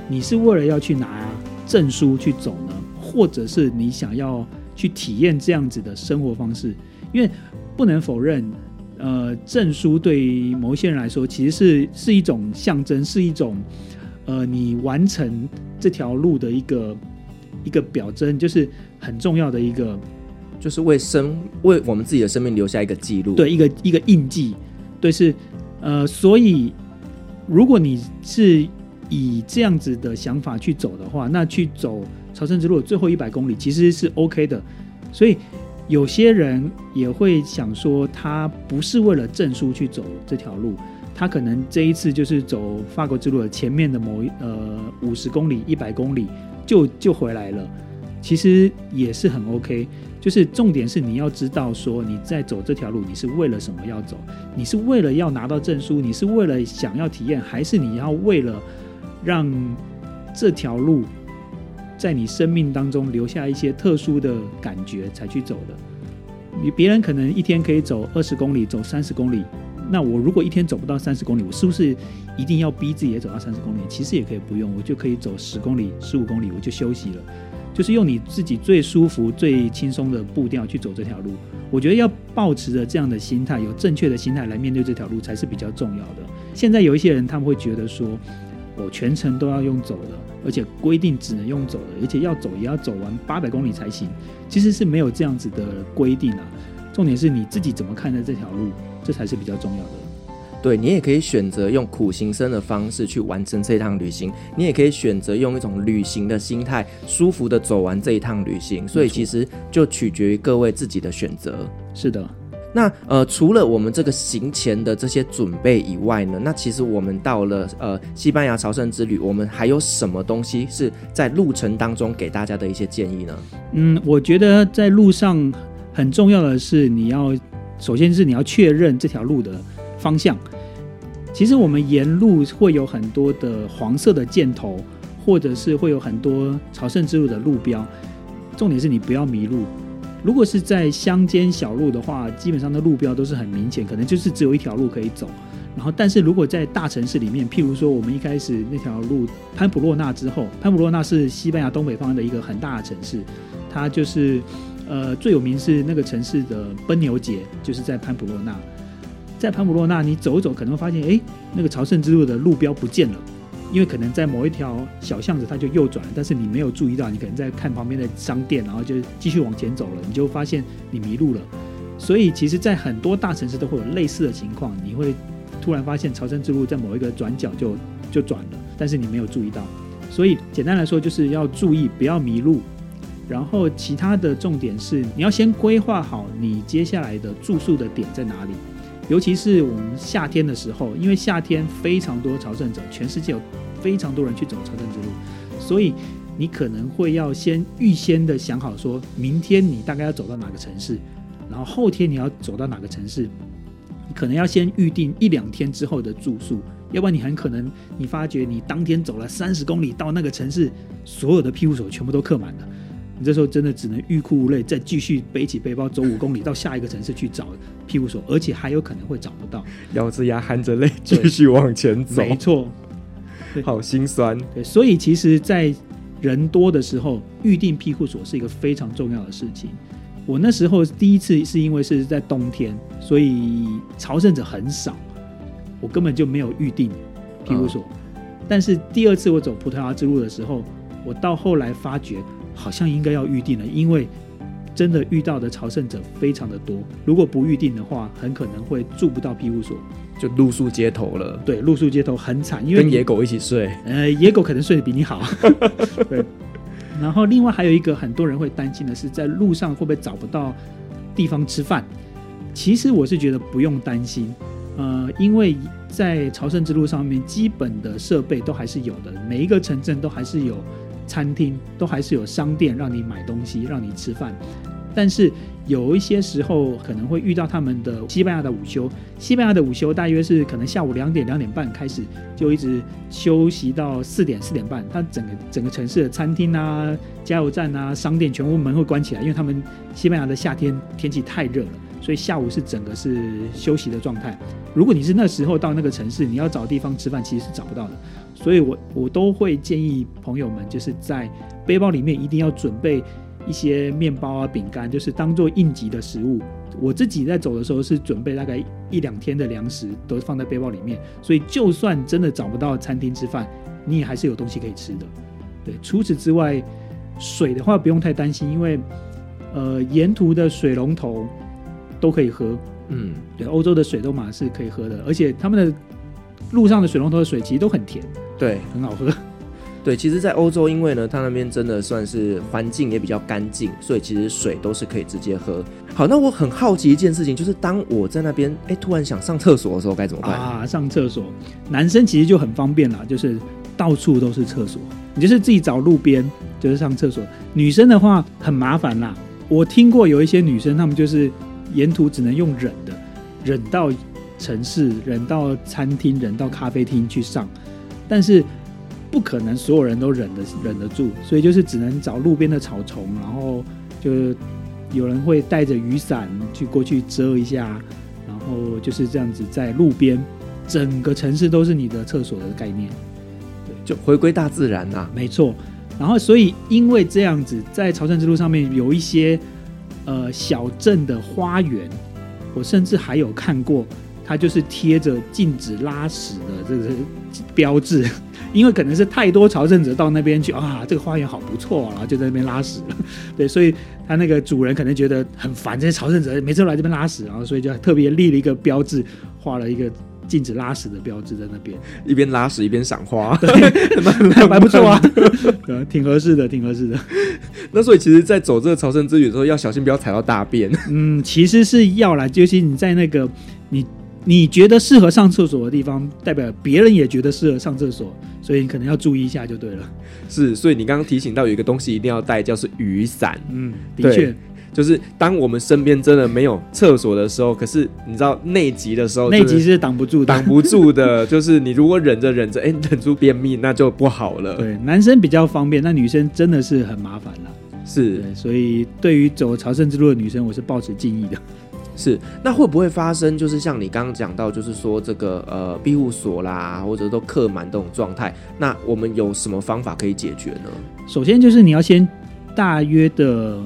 你是为了要去拿证书去走呢，或者是你想要去体验这样子的生活方式？因为不能否认。呃，证书对于某一些人来说，其实是是一种象征，是一种呃，你完成这条路的一个一个表征，就是很重要的一个，就是为生为我们自己的生命留下一个记录，对，一个一个印记，对，是呃，所以如果你是以这样子的想法去走的话，那去走朝圣之路最后一百公里其实是 OK 的，所以。有些人也会想说，他不是为了证书去走这条路，他可能这一次就是走法国之路的前面的某呃五十公里、一百公里就就回来了，其实也是很 OK。就是重点是你要知道说你在走这条路，你是为了什么要走？你是为了要拿到证书？你是为了想要体验？还是你要为了让这条路？在你生命当中留下一些特殊的感觉才去走的。你别人可能一天可以走二十公里，走三十公里，那我如果一天走不到三十公里，我是不是一定要逼自己也走到三十公里？其实也可以不用，我就可以走十公里、十五公里，我就休息了。就是用你自己最舒服、最轻松的步调去走这条路。我觉得要抱持着这样的心态，有正确的心态来面对这条路才是比较重要的。现在有一些人他们会觉得说，我全程都要用走的。而且规定只能用走的，而且要走也要走完八百公里才行。其实是没有这样子的规定啊。重点是你自己怎么看待这条路，这才是比较重要的。对，你也可以选择用苦行僧的方式去完成这一趟旅行，你也可以选择用一种旅行的心态，舒服的走完这一趟旅行。所以其实就取决于各位自己的选择。是的。那呃，除了我们这个行前的这些准备以外呢，那其实我们到了呃西班牙朝圣之旅，我们还有什么东西是在路程当中给大家的一些建议呢？嗯，我觉得在路上很重要的是，你要首先是你要确认这条路的方向。其实我们沿路会有很多的黄色的箭头，或者是会有很多朝圣之路的路标，重点是你不要迷路。如果是在乡间小路的话，基本上的路标都是很明显，可能就是只有一条路可以走。然后，但是如果在大城市里面，譬如说我们一开始那条路潘普洛纳之后，潘普洛纳是西班牙东北方的一个很大的城市，它就是呃最有名是那个城市的奔牛节，就是在潘普洛纳。在潘普洛纳，你走一走可能会发现，哎，那个朝圣之路的路标不见了，因为可能在某一条小巷子它就右转了，但是你没有注意到，你可能在看旁边的商店，然后就继续往前走了，你就发现你迷路了。所以，其实，在很多大城市都会有类似的情况，你会突然发现朝圣之路在某一个转角就就转了，但是你没有注意到。所以，简单来说，就是要注意不要迷路。然后，其他的重点是，你要先规划好你接下来的住宿的点在哪里。尤其是我们夏天的时候，因为夏天非常多朝圣者，全世界有非常多人去走朝圣之路，所以你可能会要先预先的想好，说明天你大概要走到哪个城市，然后后天你要走到哪个城市，你可能要先预定一两天之后的住宿，要不然你很可能你发觉你当天走了三十公里到那个城市，所有的庇护所全部都客满了。你这时候真的只能欲哭无泪，再继续背起背包走五公里到下一个城市去找庇护所，而且还有可能会找不到。咬着牙含着泪继续往前走，没错，好心酸。对，所以其实，在人多的时候，预定庇护所是一个非常重要的事情。我那时候第一次是因为是在冬天，所以朝圣者很少，我根本就没有预定庇护所。嗯。但是第二次我走葡萄牙之路的时候，我到后来发觉。好像应该要预定了，因为真的遇到的朝圣者非常的多。如果不预定的话，很可能会住不到庇护所，就露宿街头了。对，露宿街头很惨，因为跟野狗一起睡。呃，野狗可能睡得比你好。对。然后另外还有一个很多人会担心的是，在路上会不会找不到地方吃饭？其实我是觉得不用担心，呃，因为在朝圣之路上面，基本的设备都还是有的，每一个城镇都还是有。餐厅都还是有商店让你买东西，让你吃饭，但是有一些时候可能会遇到他们的西班牙的午休。西班牙的午休大约是可能下午两点两点半开始，就一直休息到四点四点半。它整个整个城市的餐厅啊、加油站啊、商店全部门会关起来，因为他们西班牙的夏天天气太热了，所以下午是整个是休息的状态。如果你是那时候到那个城市，你要找地方吃饭，其实是找不到的。所以我我都会建议朋友们，就是在背包里面一定要准备一些面包啊、饼干，就是当做应急的食物。我自己在走的时候是准备大概一两天的粮食都放在背包里面，所以就算真的找不到餐厅吃饭，你也还是有东西可以吃的。对，除此之外，水的话不用太担心，因为呃沿途的水龙头都可以喝。嗯，对，欧洲的水都嘛是可以喝的，而且他们的路上的水龙头的水其实都很甜。对，很好喝。对，其实，在欧洲，因为呢，它那边真的算是环境也比较干净，所以其实水都是可以直接喝。好，那我很好奇一件事情，就是当我在那边，哎，突然想上厕所的时候，该怎么办啊？上厕所，男生其实就很方便啦，就是到处都是厕所，你就是自己找路边就是上厕所。女生的话很麻烦啦，我听过有一些女生，她们就是沿途只能用忍的，忍到城市，人到餐厅，人到咖啡厅去上。但是不可能所有人都忍得忍得住，所以就是只能找路边的草丛，然后就有人会带着雨伞去过去遮一下，然后就是这样子在路边，整个城市都是你的厕所的概念，对，就回归大自然呐、啊，没错。然后所以因为这样子，在朝圣之路上面有一些呃小镇的花园，我甚至还有看过。它就是贴着禁止拉屎的这个标志，因为可能是太多朝圣者到那边去啊，这个花园好不错，然后就在那边拉屎了。对，所以他那个主人可能觉得很烦，这些朝圣者每次都来这边拉屎，然后所以就特别立了一个标志，画了一个禁止拉屎的标志在那边，一边拉屎一边赏花，对，还不错啊，挺合适的，挺合适的。那所以其实，在走这个朝圣之旅的时候，要小心不要踩到大便。嗯，其实是要啦，就是你在那个你。你觉得适合上厕所的地方，代表别人也觉得适合上厕所，所以你可能要注意一下就对了。是，所以你刚刚提醒到有一个东西一定要带，叫是雨伞。嗯，的确，就是当我们身边真的没有厕所的时候，可是你知道内急的时候，内急是挡不住的，挡不住的。就是你如果忍着忍着，哎，忍住便秘，那就不好了。对，男生比较方便，那女生真的是很麻烦了。是，所以对于走朝圣之路的女生，我是抱持敬意的。是，那会不会发生就是像你刚刚讲到，就是说这个呃庇护所啦，或者都客满这种状态，那我们有什么方法可以解决呢？首先就是你要先大约的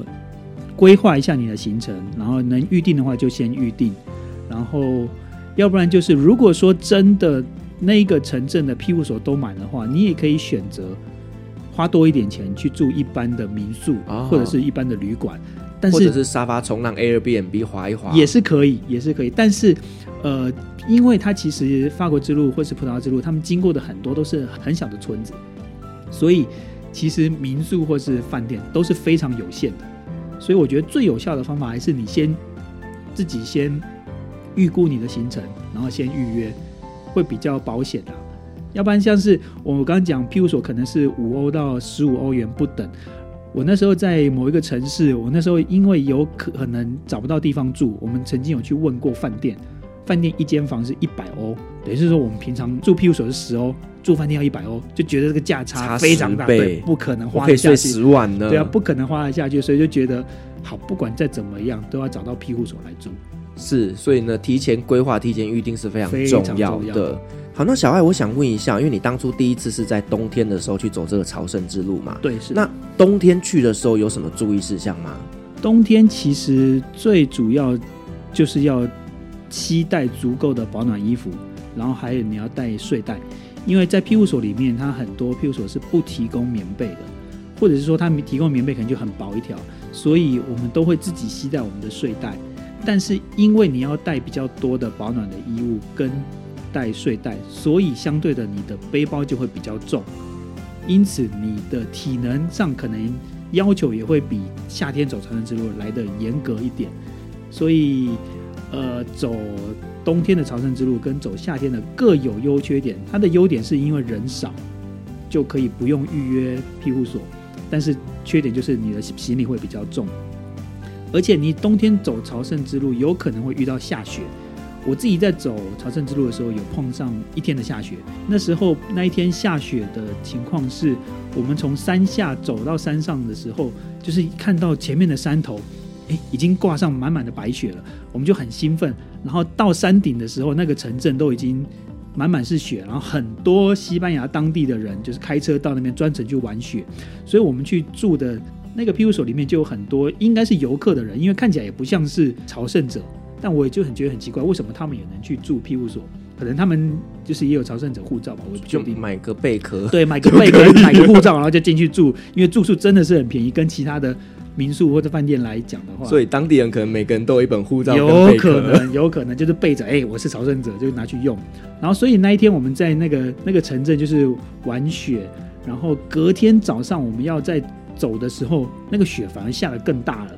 规划一下你的行程，然后能预定的话就先预定，然后要不然就是如果说真的那一个城镇的庇护所都满的话，你也可以选择花多一点钱去住一般的民宿，哦，或者是一般的旅馆。但是或者是沙发冲浪 Airbnb 滑一滑也是可以，也是可以。但是，呃，因为它其实法国之路或是葡萄牙之路，他们经过的很多都是很小的村子，所以其实民宿或是饭店都是非常有限的。所以我觉得最有效的方法还是你先自己先预估你的行程，然后先预约，会比较保险的。要不然像是我刚刚讲，庇护所可能是五欧到十五欧元不等。我那时候在某一个城市，我那时候因为有可能找不到地方住，我们曾经有去问过饭店，饭店一间房是一百欧，等于是说我们平常住庇护所是十欧，住饭店要一百欧，就觉得这个价差非常大，对，不可能花得下去，可以睡十万呢，对啊，不可能花得下去，所以就觉得好，不管再怎么样，都要找到庇护所来住。是，所以呢，提前规划、提前预定是非常重要的。好，那小艾，我想问一下，因为你当初第一次是在冬天的时候去走这个朝圣之路嘛？对，是。那冬天去的时候有什么注意事项吗？冬天其实最主要就是要携带足够的保暖衣服，然后还有你要带睡袋，因为在庇护所里面，它很多庇护所是不提供棉被的，或者是说他们提供棉被可能就很薄一条，所以我们都会自己携带我们的睡袋。但是因为你要带比较多的保暖的衣物跟带睡袋，所以相对的，你的背包就会比较重，因此你的体能上可能要求也会比夏天走朝圣之路来得严格一点。所以，呃，走冬天的朝圣之路跟走夏天的各有优缺点。它的优点是因为人少，就可以不用预约庇护所，但是缺点就是你的行李会比较重，而且你冬天走朝圣之路有可能会遇到下雪。我自己在走朝圣之路的时候，有碰上一天的下雪。那时候那一天下雪的情况是，我们从山下走到山上的时候，就是看到前面的山头，诶，已经挂上满满的白雪了，我们就很兴奋。然后到山顶的时候，那个城镇都已经满满是雪，然后很多西班牙当地的人就是开车到那边专程去玩雪，所以我们去住的那个庇护所里面就有很多应该是游客的人，因为看起来也不像是朝圣者。但我也就很觉得很奇怪，为什么他们也能去住庇护所？可能他们就是也有朝圣者护照吧？我就买个贝壳，对，买个贝壳，买个护照，然后就进去住。因为住宿真的是很便宜，跟其他的民宿或者饭店来讲的话，所以当地人可能每个人都有一本护照，有可能，有可能就是背着，哎、欸，我是朝圣者，就拿去用。然后，所以那一天我们在那个那个城镇就是玩雪，然后隔天早上我们要在走的时候，那个雪反而下的更大了。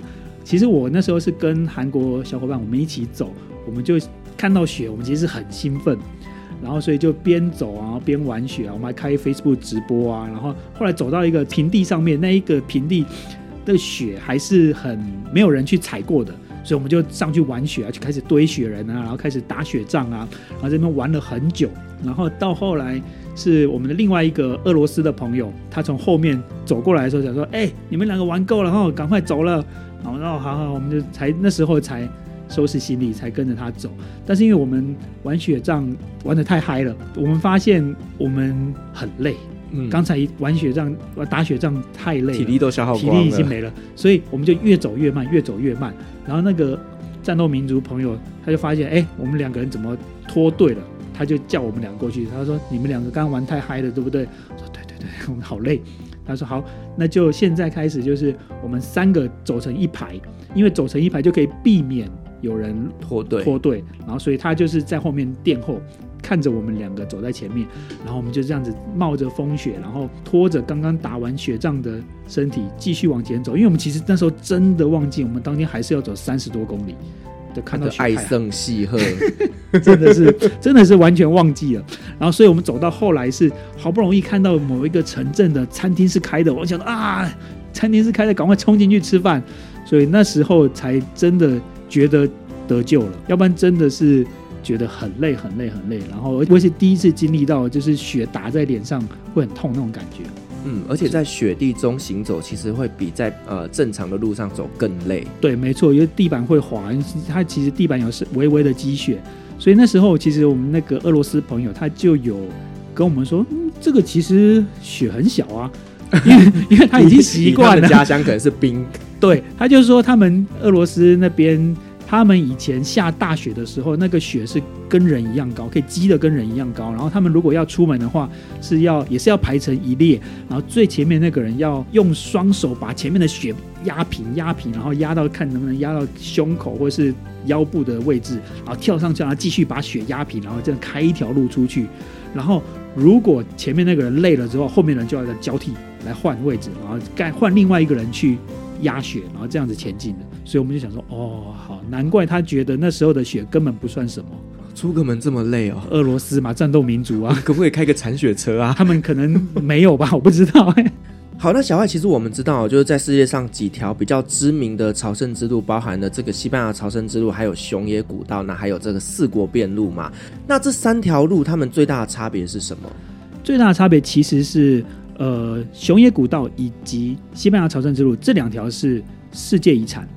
其实我那时候是跟韩国小伙伴我们一起走，我们就看到雪，我们其实是很兴奋，然后所以就边走啊边玩雪啊，我们还开 Facebook 直播啊，然后后来走到一个平地上面，那一个平地的雪还是很没有人去踩过的，所以我们就上去玩雪啊，就开始堆雪人啊，然后开始打雪仗啊，然后这边玩了很久，然后到后来是我们的另外一个俄罗斯的朋友，他从后面走过来的时候想说，哎，你们两个玩够了，然后赶快走了。然后好好，我们就才那时候才收拾行李，才跟着他走。但是因为我们玩雪仗玩得太嗨了，我们发现我们很累。嗯，刚才玩雪仗、打雪仗太累了，体力都消耗光了，体力已经没了，所以我们就越走越慢，越走越慢。然后那个战斗民族朋友他就发现，哎，我们两个人怎么脱队了？他就叫我们两个过去。他说：“你们两个刚刚玩太嗨了，对不对？”我说：“对对对，我们好累。”他说好，那就现在开始，就是我们三个走成一排，因为走成一排就可以避免有人 脱队脱队，然后所以他就是在后面殿后，看着我们两个走在前面，然后我们就这样子冒着风雪，然后拖着刚刚打完雪仗的身体继续往前走，因为我们其实那时候真的忘记，我们当天还是要走三十多公里。看到爱胜戏贺，真的是真的是完全忘记了。然后，所以我们走到后来是好不容易看到某一个城镇的餐厅是开的，我想啊，餐厅是开的，赶快冲进去吃饭。所以那时候才真的觉得得救了，要不然真的是觉得很累很累很累。然后，而且第一次经历到就是血打在脸上会很痛那种感觉。嗯，而且在雪地中行走，其实会比在呃正常的路上走更累。对，没错，因为地板会滑，它其实地板有是微微的积雪，所以那时候其实我们那个俄罗斯朋友他就有跟我们说，嗯，这个其实雪很小啊，因为因为他已经习惯了，家乡可能是冰。对，他就说他们俄罗斯那边。他们以前下大雪的时候，那个雪是跟人一样高，可以积得跟人一样高。然后他们如果要出门的话，是要也是要排成一列，然后最前面那个人要用双手把前面的雪压平，压平，然后压到看能不能压到胸口或是腰部的位置，然后跳上去，然后继续把雪压平，然后这样开一条路出去。然后如果前面那个人累了之后，后面人就要交替来换位置，然后该换另外一个人去压雪，然后这样子前进的。所以我们就想说，哦，好，难怪他觉得那时候的雪根本不算什么。出个门这么累哦，俄罗斯嘛，战斗民族啊，可不可以开个铲雪车啊？他们可能没有吧，我不知道。好，那小爱，其实我们知道，就是在世界上几条比较知名的朝圣之路，包含了这个西班牙朝圣之路，还有熊野古道，那还有这个四国遍路嘛。那这三条路，它们最大的差别是什么？最大的差别其实是，呃，熊野古道以及西班牙朝圣之路这两条是世界遗产。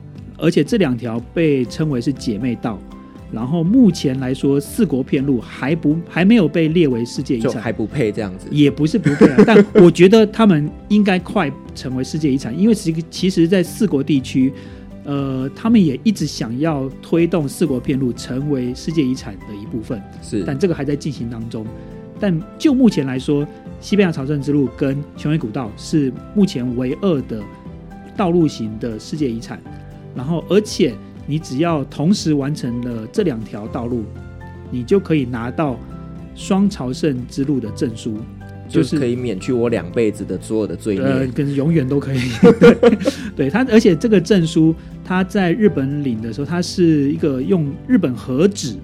而且这两条被称为是姐妹道，然后目前来说，四国片路还不还没有被列为世界遗产，还不配这样子，也不是不配啊，但我觉得他们应该快成为世界遗产，因为其实其实，在四国地区，呃，他们也一直想要推动四国片路成为世界遗产的一部分，是，但这个还在进行当中。但就目前来说，西班牙朝圣之路跟雄伟古道是目前唯二的道路型的世界遗产。然后，而且你只要同时完成了这两条道路，你就可以拿到双朝圣之路的证书，就是可以免去我两辈子的所有的罪孽，呃，跟永远都可以。对，对它，而且这个证书，他在日本领的时候，它是一个用日本和纸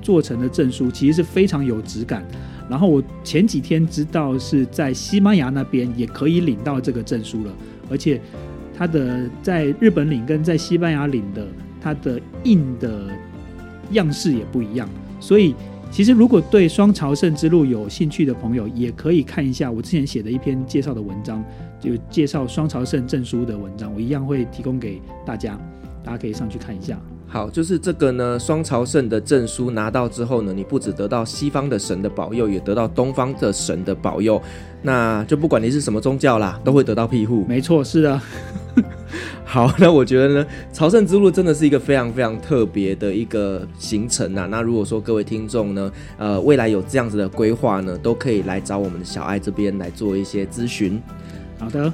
做成的证书，其实是非常有质感。然后我前几天知道是在西班牙那边也可以领到这个证书了，而且。它的在日本领跟在西班牙领的，它的印的样式也不一样，所以其实如果对双朝圣之路有兴趣的朋友，也可以看一下我之前写的一篇介绍的文章，就介绍双朝圣证书的文章，我一样会提供给大家，大家可以上去看一下。好，就是这个呢，双朝圣的证书拿到之后呢，你不只得到西方的神的保佑，也得到东方的神的保佑。那就不管你是什么宗教啦，都会得到庇护。没错，是的。好，那我觉得呢，朝圣之路真的是一个非常非常特别的一个行程啊。那如果说各位听众呢，呃，未来有这样子的规划呢，都可以来找我们的小爱这边来做一些咨询。好的。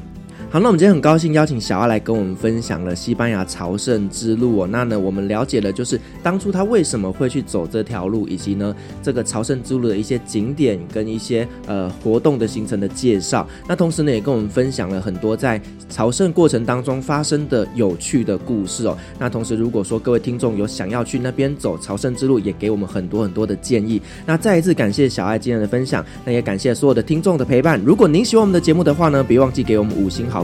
好，那我们今天很高兴邀请小艾来跟我们分享了西班牙朝圣之路哦。那呢，我们了解了就是当初他为什么会去走这条路，以及呢这个朝圣之路的一些景点跟一些呃活动的行程的介绍。那同时呢，也跟我们分享了很多在朝圣过程当中发生的有趣的故事哦。那同时，如果说各位听众有想要去那边走朝圣之路，也给我们很多很多的建议。那再一次感谢小艾今天的分享，那也感谢所有的听众的陪伴。如果您喜欢我们的节目的话呢，别忘记给我们五星好